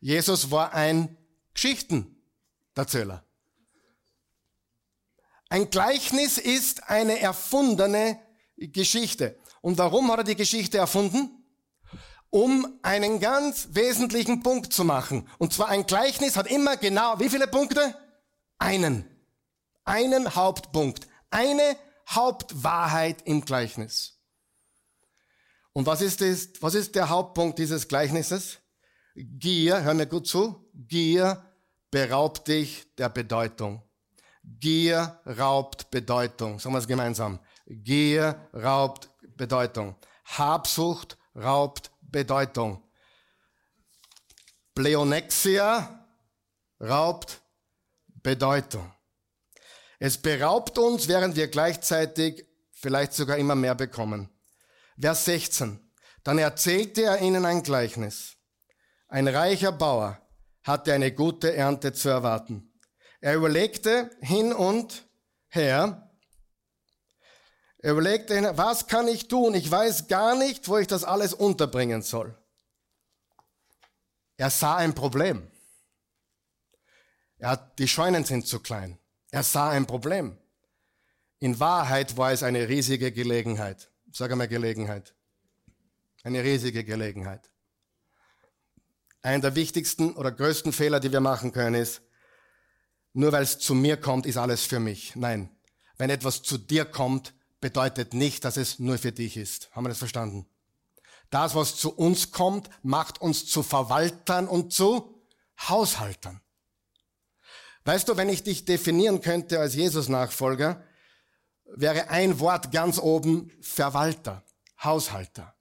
Jesus war ein Geschichtenerzähler. Ein Gleichnis ist eine erfundene Geschichte. Und warum hat er die Geschichte erfunden? Um einen ganz wesentlichen Punkt zu machen. Und zwar ein Gleichnis hat immer genau wie viele Punkte? Einen. Einen Hauptpunkt. Eine Hauptwahrheit im Gleichnis. Und was ist, das, was ist der Hauptpunkt dieses Gleichnisses? Gier, hör mir gut zu, Gier beraubt dich der Bedeutung. Gier raubt Bedeutung. Sagen wir es gemeinsam. Gier raubt Bedeutung. Habsucht raubt Bedeutung. Pleonexia raubt Bedeutung. Es beraubt uns, während wir gleichzeitig vielleicht sogar immer mehr bekommen. Vers 16. Dann erzählte er ihnen ein Gleichnis. Ein reicher Bauer hatte eine gute Ernte zu erwarten. Er überlegte hin und her, er überlegte, was kann ich tun? Ich weiß gar nicht, wo ich das alles unterbringen soll. Er sah ein Problem. Er hat, die Scheunen sind zu klein. Er sah ein Problem. In Wahrheit war es eine riesige Gelegenheit. Sag einmal Gelegenheit. Eine riesige Gelegenheit. Einer der wichtigsten oder größten Fehler, die wir machen können, ist, nur weil es zu mir kommt, ist alles für mich. Nein. Wenn etwas zu dir kommt, bedeutet nicht, dass es nur für dich ist. Haben wir das verstanden? Das, was zu uns kommt, macht uns zu Verwaltern und zu Haushaltern. Weißt du, wenn ich dich definieren könnte als Jesus-Nachfolger, wäre ein Wort ganz oben Verwalter, Haushalter.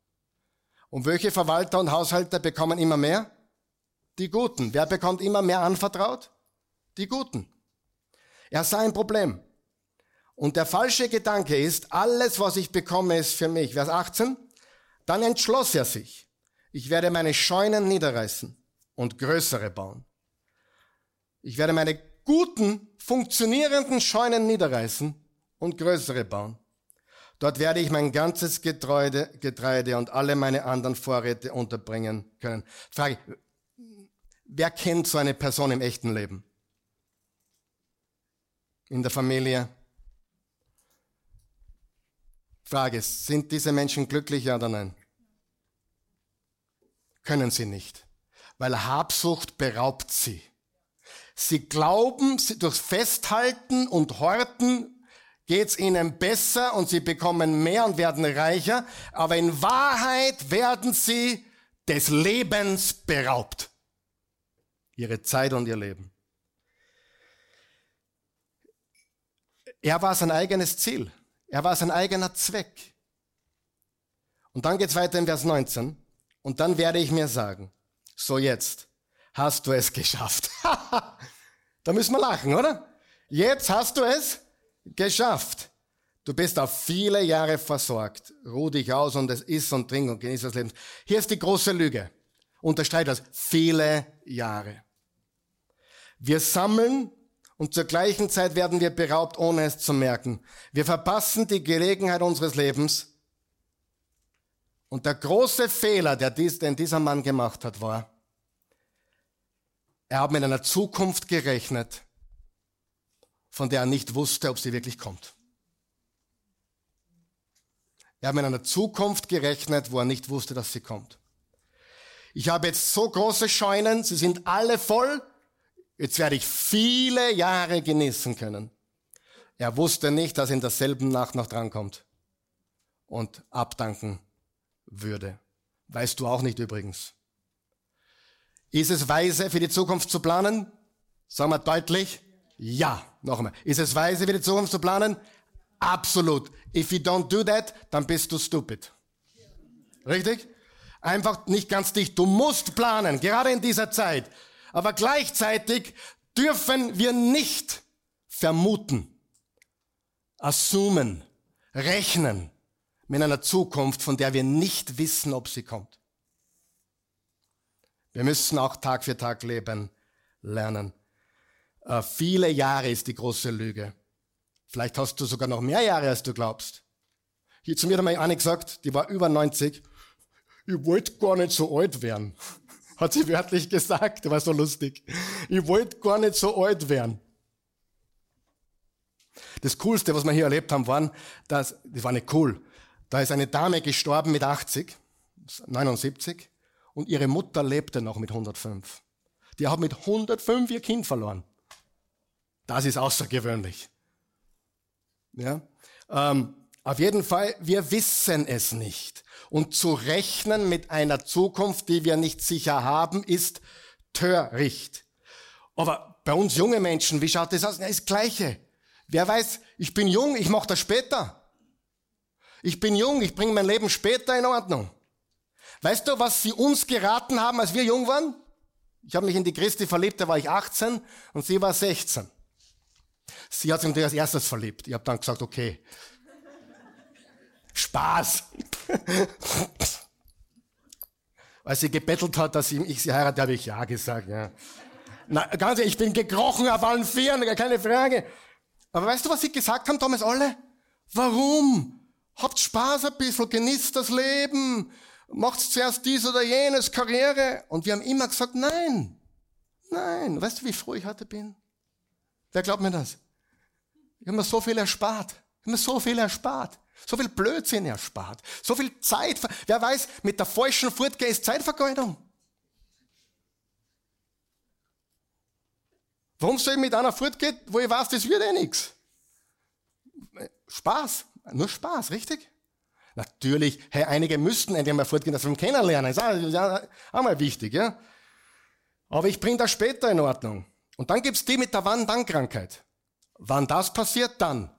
Und welche Verwalter und Haushalter bekommen immer mehr? Die Guten. Wer bekommt immer mehr anvertraut? Die Guten. Er sah ein Problem. Und der falsche Gedanke ist, alles, was ich bekomme, ist für mich. Vers 18. Dann entschloss er sich. Ich werde meine Scheunen niederreißen und größere bauen. Ich werde meine guten, funktionierenden Scheunen niederreißen und größere bauen. Dort werde ich mein ganzes Getreide, Getreide und alle meine anderen Vorräte unterbringen können. Frage, wer kennt so eine Person im echten Leben? In der Familie? Frage, sind diese Menschen glücklich, ja oder nein? Können sie nicht, weil Habsucht beraubt sie. Sie glauben, durch Festhalten und Horten geht's ihnen besser und sie bekommen mehr und werden reicher, aber in Wahrheit werden sie des Lebens beraubt. Ihre Zeit und ihr Leben. Er war sein eigenes Ziel. Er war sein eigener Zweck. Und dann geht's weiter in Vers 19. Und dann werde ich mir sagen, so jetzt hast du es geschafft. da müssen wir lachen, oder? Jetzt hast du es geschafft. Du bist auf viele Jahre versorgt. Ruh dich aus und es isst und trink und genieß das Leben. Hier ist die große Lüge. Unterstreicht das. Viele Jahre. Wir sammeln und zur gleichen Zeit werden wir beraubt, ohne es zu merken. Wir verpassen die Gelegenheit unseres Lebens. Und der große Fehler, dies, den dieser Mann gemacht hat, war, er hat mit einer Zukunft gerechnet, von der er nicht wusste, ob sie wirklich kommt. Er hat mit einer Zukunft gerechnet, wo er nicht wusste, dass sie kommt. Ich habe jetzt so große Scheunen, sie sind alle voll. Jetzt werde ich viele Jahre genießen können. Er wusste nicht, dass in derselben Nacht noch drankommt und abdanken würde. Weißt du auch nicht übrigens. Ist es weise, für die Zukunft zu planen? Sagen wir deutlich, ja. Noch einmal. Ist es weise, für die Zukunft zu planen? Absolut. If you don't do that, dann bist du stupid. Richtig? Einfach nicht ganz dicht. Du musst planen, gerade in dieser Zeit. Aber gleichzeitig dürfen wir nicht vermuten, assumen, rechnen mit einer Zukunft, von der wir nicht wissen, ob sie kommt. Wir müssen auch Tag für Tag leben lernen. Äh, viele Jahre ist die große Lüge. Vielleicht hast du sogar noch mehr Jahre, als du glaubst. Hier zu mir hat mal eine gesagt, die war über 90. Ich wollte gar nicht so alt werden. Hat sie wörtlich gesagt, war so lustig. Ich wollte gar nicht so alt werden. Das Coolste, was wir hier erlebt haben, waren, dass, das war nicht cool. Da ist eine Dame gestorben mit 80, 79, und ihre Mutter lebte noch mit 105. Die hat mit 105 ihr Kind verloren. Das ist außergewöhnlich. Ja? Ähm, auf jeden Fall, wir wissen es nicht. Und zu rechnen mit einer Zukunft, die wir nicht sicher haben, ist töricht. Aber Bei uns junge Menschen, wie schaut das aus? Ja, ist das Gleiche. Wer weiß, ich bin jung, ich mache das später. Ich bin jung, ich bringe mein Leben später in Ordnung. Weißt du, was sie uns geraten haben, als wir jung waren? Ich habe mich in die Christi verliebt, da war ich 18 und sie war 16. Sie hat sich natürlich als erstes verliebt. Ich habe dann gesagt, okay, Spaß. Als sie gebettelt hat, dass ich sie heirate, habe ich ja gesagt. Ja. Na, ganz ehrlich, ich bin gekrochen auf allen Vieren, keine Frage. Aber weißt du, was sie gesagt haben damals alle? Warum? Habt Spaß ein bisschen, genießt das Leben, macht zuerst dies oder jenes, Karriere. Und wir haben immer gesagt, nein, nein. Weißt du, wie froh ich heute bin? Wer glaubt mir das? Ich habe mir so viel erspart. Ich habe mir so viel erspart. So viel Blödsinn erspart. So viel Zeit. Wer weiß, mit der falschen Furtge ist Zeitvergeudung. Warum soll ich mit einer fortgehen, wo ich weiß, das wird eh nichts? Spaß. Nur Spaß, richtig? Natürlich, hey, einige müssten endlich mal fortgehen, dass wir ihn kennenlernen. Ist auch, auch mal wichtig, ja? Aber ich bringe das später in Ordnung. Und dann gibt's die mit der Wann-Dann-Krankheit. Wann das passiert, dann.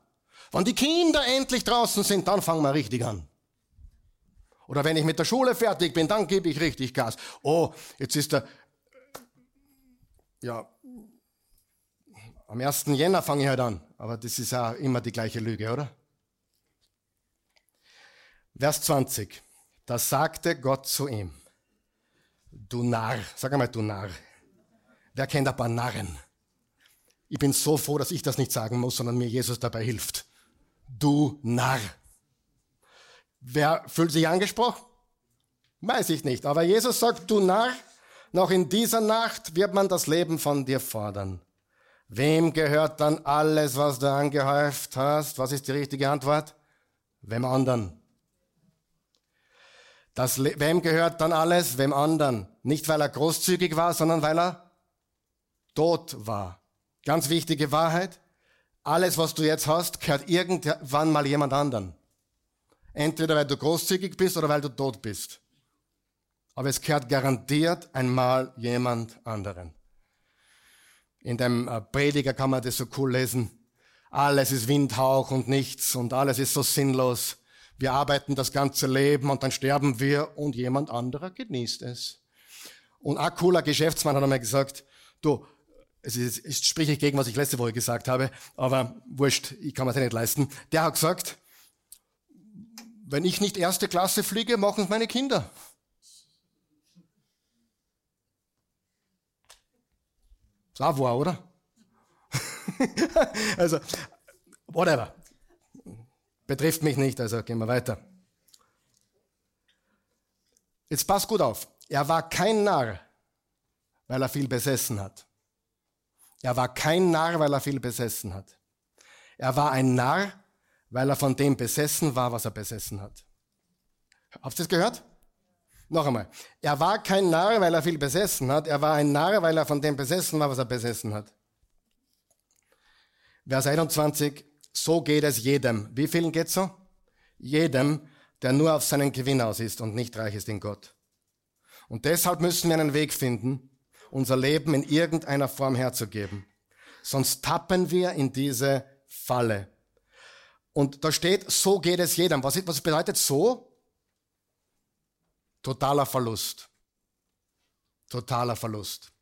Wenn die Kinder endlich draußen sind, dann fangen wir richtig an. Oder wenn ich mit der Schule fertig bin, dann gebe ich richtig Gas. Oh, jetzt ist der, ja, am 1. Jänner fange ich halt an. Aber das ist ja immer die gleiche Lüge, oder? Vers 20. Da sagte Gott zu ihm, du Narr, sag einmal du Narr. Wer kennt ein paar Narren? Ich bin so froh, dass ich das nicht sagen muss, sondern mir Jesus dabei hilft. Du Narr. Wer fühlt sich angesprochen? Weiß ich nicht. Aber Jesus sagt, du Narr, noch in dieser Nacht wird man das Leben von dir fordern. Wem gehört dann alles, was du angehäuft hast? Was ist die richtige Antwort? Wem anderen. Das, wem gehört dann alles? Wem anderen. Nicht, weil er großzügig war, sondern weil er tot war. Ganz wichtige Wahrheit. Alles, was du jetzt hast, gehört irgendwann mal jemand anderen. Entweder weil du großzügig bist oder weil du tot bist. Aber es gehört garantiert einmal jemand anderen. In dem äh, Prediger kann man das so cool lesen. Alles ist Windhauch und nichts und alles ist so sinnlos. Wir arbeiten das ganze Leben und dann sterben wir und jemand anderer genießt es. Und ein cooler Geschäftsmann hat einmal gesagt, du, es, ist, es spricht nicht gegen, was ich letzte Woche gesagt habe, aber wurscht, ich kann mir das nicht leisten. Der hat gesagt, wenn ich nicht erste Klasse fliege, machen es meine Kinder. Savoir, oder? also, whatever. Betrifft mich nicht, also gehen wir weiter. Jetzt passt gut auf. Er war kein Narr, weil er viel besessen hat. Er war kein Narr, weil er viel besessen hat. Er war ein Narr, weil er von dem besessen war, was er besessen hat. Habt ihr das gehört? Noch einmal. Er war kein Narr, weil er viel besessen hat. Er war ein Narr, weil er von dem besessen war, was er besessen hat. Vers 21. So geht es jedem. Wie vielen geht so? Jedem, der nur auf seinen Gewinn aus ist und nicht reich ist in Gott. Und deshalb müssen wir einen Weg finden, unser Leben in irgendeiner Form herzugeben. Sonst tappen wir in diese Falle. Und da steht, so geht es jedem. Was, was bedeutet so? Totaler Verlust. Totaler Verlust.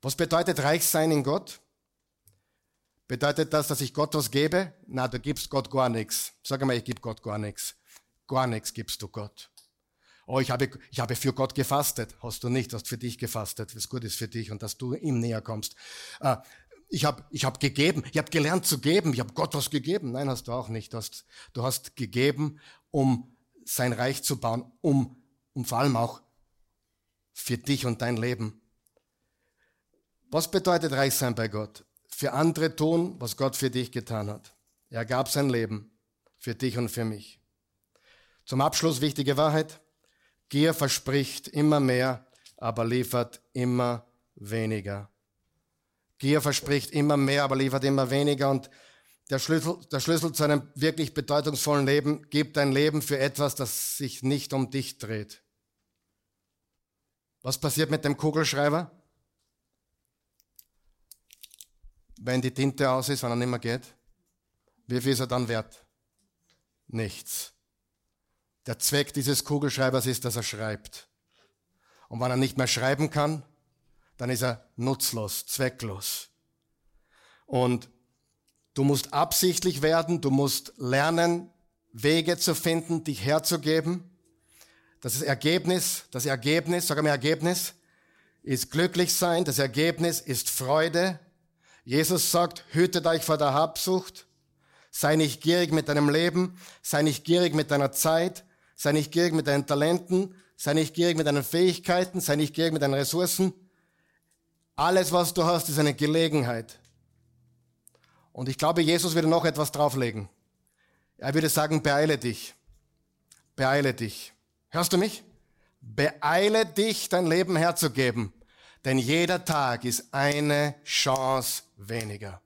Was bedeutet reich sein in Gott? Bedeutet das, dass ich Gott was gebe? Na, du gibst Gott gar nichts. Sag mal, ich gebe Gott gar nichts. Gar nichts gibst du Gott. Oh, ich habe, ich habe für Gott gefastet. Hast du nicht, hast für dich gefastet, was gut ist für dich und dass du ihm näher kommst. Äh, ich habe ich hab gegeben, ich habe gelernt zu geben, ich habe Gott was gegeben. Nein, hast du auch nicht. Du hast, du hast gegeben, um sein Reich zu bauen, um, um vor allem auch für dich und dein Leben. Was bedeutet reich sein bei Gott? Für andere tun, was Gott für dich getan hat. Er gab sein Leben für dich und für mich. Zum Abschluss wichtige Wahrheit. Gier verspricht immer mehr, aber liefert immer weniger. Gier verspricht immer mehr, aber liefert immer weniger. Und der Schlüssel, der Schlüssel zu einem wirklich bedeutungsvollen Leben gibt ein Leben für etwas, das sich nicht um dich dreht. Was passiert mit dem Kugelschreiber? wenn die Tinte aus ist, wenn er nicht mehr geht? Wie viel ist er dann wert? Nichts. Der Zweck dieses Kugelschreibers ist, dass er schreibt. Und wenn er nicht mehr schreiben kann, dann ist er nutzlos, zwecklos. Und du musst absichtlich werden, du musst lernen, Wege zu finden, dich herzugeben. Das Ergebnis, das Ergebnis, sag mal Ergebnis, ist glücklich sein, das Ergebnis ist Freude. Jesus sagt, hütet euch vor der Habsucht, sei nicht gierig mit deinem Leben, sei nicht gierig mit deiner Zeit, sei nicht gierig mit deinen Talenten, sei nicht gierig mit deinen Fähigkeiten, sei nicht gierig mit deinen Ressourcen. Alles, was du hast, ist eine Gelegenheit. Und ich glaube, Jesus würde noch etwas drauflegen. Er würde sagen, beeile dich. Beeile dich. Hörst du mich? Beeile dich, dein Leben herzugeben, denn jeder Tag ist eine Chance weniger.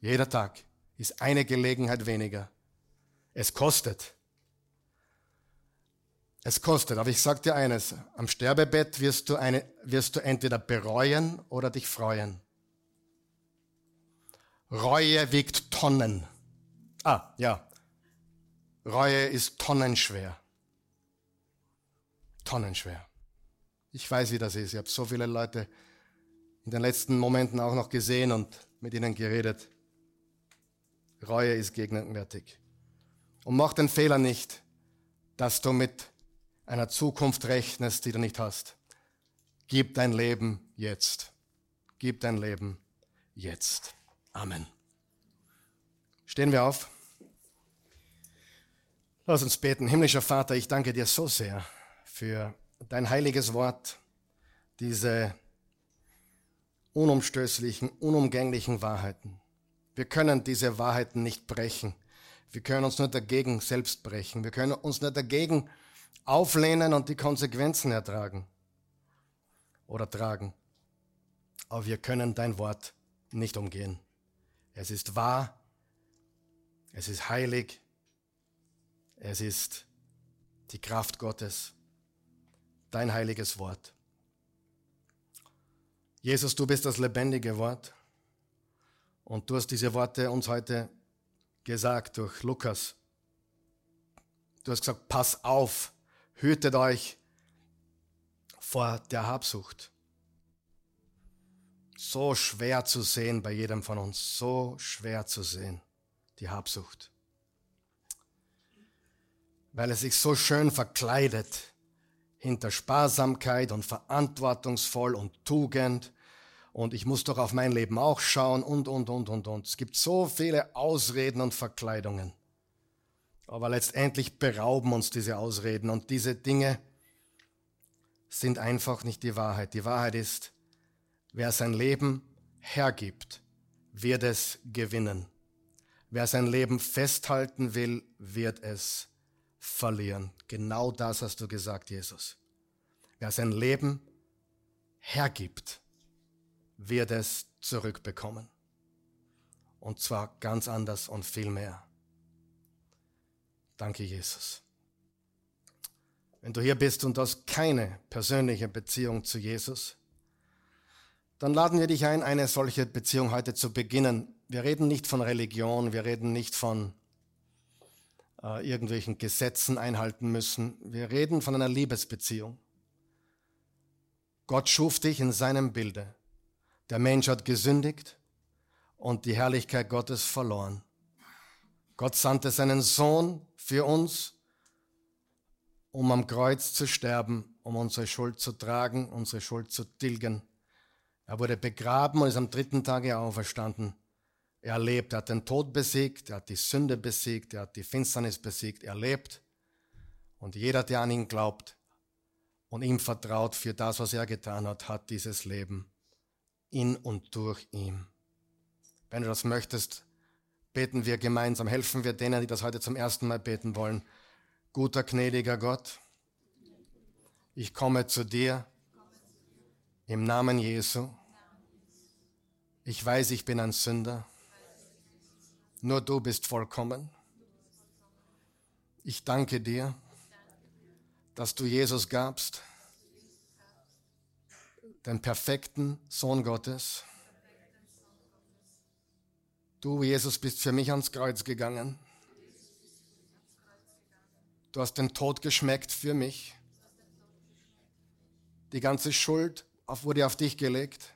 Jeder Tag ist eine Gelegenheit weniger. Es kostet. Es kostet, aber ich sage dir eines, am Sterbebett wirst du, eine, wirst du entweder bereuen oder dich freuen. Reue wiegt Tonnen. Ah, ja. Reue ist tonnenschwer tonnenschwer. Ich weiß, wie das ist. Ich habe so viele Leute in den letzten Momenten auch noch gesehen und mit ihnen geredet. Reue ist gegenwärtig. Und mach den Fehler nicht, dass du mit einer Zukunft rechnest, die du nicht hast. Gib dein Leben jetzt. Gib dein Leben jetzt. Amen. Stehen wir auf. Lass uns beten. Himmlischer Vater, ich danke dir so sehr für dein heiliges Wort, diese unumstößlichen, unumgänglichen Wahrheiten. Wir können diese Wahrheiten nicht brechen. Wir können uns nur dagegen selbst brechen. Wir können uns nur dagegen auflehnen und die Konsequenzen ertragen oder tragen. Aber wir können dein Wort nicht umgehen. Es ist wahr, es ist heilig, es ist die Kraft Gottes dein heiliges Wort. Jesus, du bist das lebendige Wort und du hast diese Worte uns heute gesagt durch Lukas. Du hast gesagt, pass auf, hütet euch vor der Habsucht. So schwer zu sehen bei jedem von uns, so schwer zu sehen, die Habsucht. Weil es sich so schön verkleidet hinter Sparsamkeit und verantwortungsvoll und Tugend und ich muss doch auf mein Leben auch schauen und, und, und, und, und. Es gibt so viele Ausreden und Verkleidungen. Aber letztendlich berauben uns diese Ausreden und diese Dinge sind einfach nicht die Wahrheit. Die Wahrheit ist, wer sein Leben hergibt, wird es gewinnen. Wer sein Leben festhalten will, wird es verlieren. Genau das hast du gesagt, Jesus. Wer sein Leben hergibt, wird es zurückbekommen. Und zwar ganz anders und viel mehr. Danke, Jesus. Wenn du hier bist und hast keine persönliche Beziehung zu Jesus, dann laden wir dich ein, eine solche Beziehung heute zu beginnen. Wir reden nicht von Religion, wir reden nicht von äh, irgendwelchen Gesetzen einhalten müssen. Wir reden von einer Liebesbeziehung. Gott schuf dich in seinem Bilde. Der Mensch hat gesündigt und die Herrlichkeit Gottes verloren. Gott sandte seinen Sohn für uns, um am Kreuz zu sterben, um unsere Schuld zu tragen, unsere Schuld zu tilgen. Er wurde begraben und ist am dritten Tage auferstanden. Er lebt, er hat den Tod besiegt, er hat die Sünde besiegt, er hat die Finsternis besiegt, er lebt. Und jeder, der an ihn glaubt und ihm vertraut für das, was er getan hat, hat dieses Leben in und durch ihn. Wenn du das möchtest, beten wir gemeinsam, helfen wir denen, die das heute zum ersten Mal beten wollen. Guter, gnädiger Gott, ich komme zu dir im Namen Jesu. Ich weiß, ich bin ein Sünder. Nur du bist vollkommen. Ich danke dir, dass du Jesus gabst, den perfekten Sohn Gottes, Du, Jesus, bist für mich ans Kreuz gegangen. Du hast den Tod geschmeckt für mich. Die ganze Schuld wurde auf dich gelegt.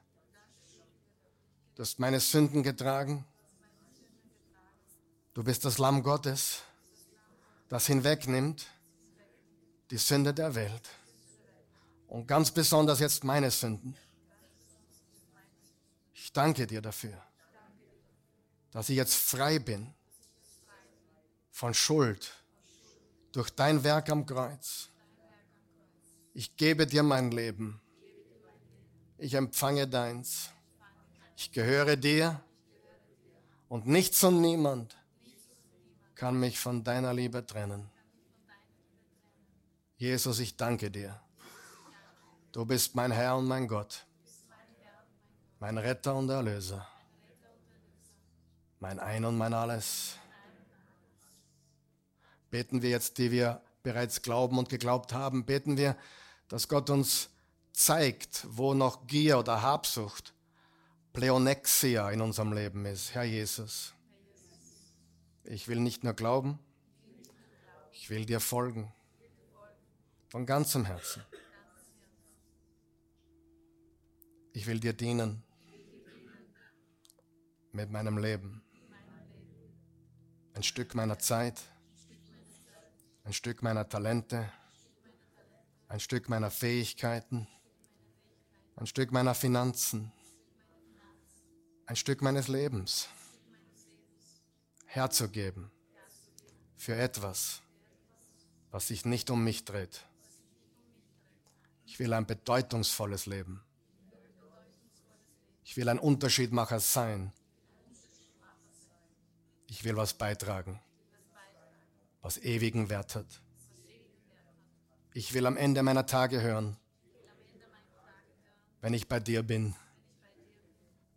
Du hast meine Sünden getragen. Du bist das Lamm Gottes, das hinwegnimmt die Sünde der Welt. Und ganz besonders jetzt meine Sünden. Ich danke dir dafür, dass ich jetzt frei bin von Schuld durch dein Werk am Kreuz. Ich gebe dir mein Leben. Ich empfange deins. Ich gehöre dir und nichts und niemand kann mich von deiner Liebe trennen. Jesus, ich danke dir. Du bist mein Herr und mein Gott, mein Retter und Erlöser, mein Ein und mein Alles. Beten wir jetzt, die wir bereits glauben und geglaubt haben, beten wir, dass Gott uns zeigt, wo noch Gier oder Habsucht, Pleonexia in unserem Leben ist. Herr Jesus, ich will nicht nur glauben, ich will dir folgen. Von ganzem Herzen. Ich will dir dienen mit meinem Leben. Ein Stück meiner Zeit, ein Stück meiner Talente, ein Stück meiner Fähigkeiten, ein Stück meiner Finanzen, ein Stück meines Lebens herzugeben für etwas, was sich nicht um mich dreht. Ich will ein bedeutungsvolles Leben. Ich will ein Unterschiedmacher sein. Ich will was beitragen, was ewigen Wert hat. Ich will am Ende meiner Tage hören, wenn ich bei dir bin.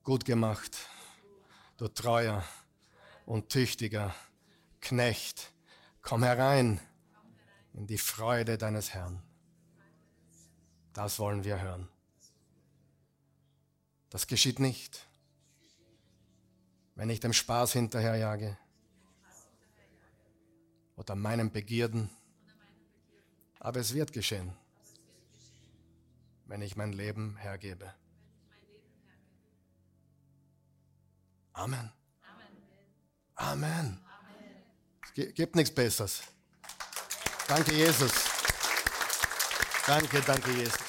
Gut gemacht, du treuer und tüchtiger Knecht, komm herein in die Freude deines Herrn. Das wollen wir hören. Das geschieht nicht, wenn ich dem Spaß hinterherjage oder meinen Begierden. Aber es wird geschehen, wenn ich mein Leben hergebe. Amen. Amen. Es gibt nichts Besseres. Danke, Jesus. Danke, danke, Jesus.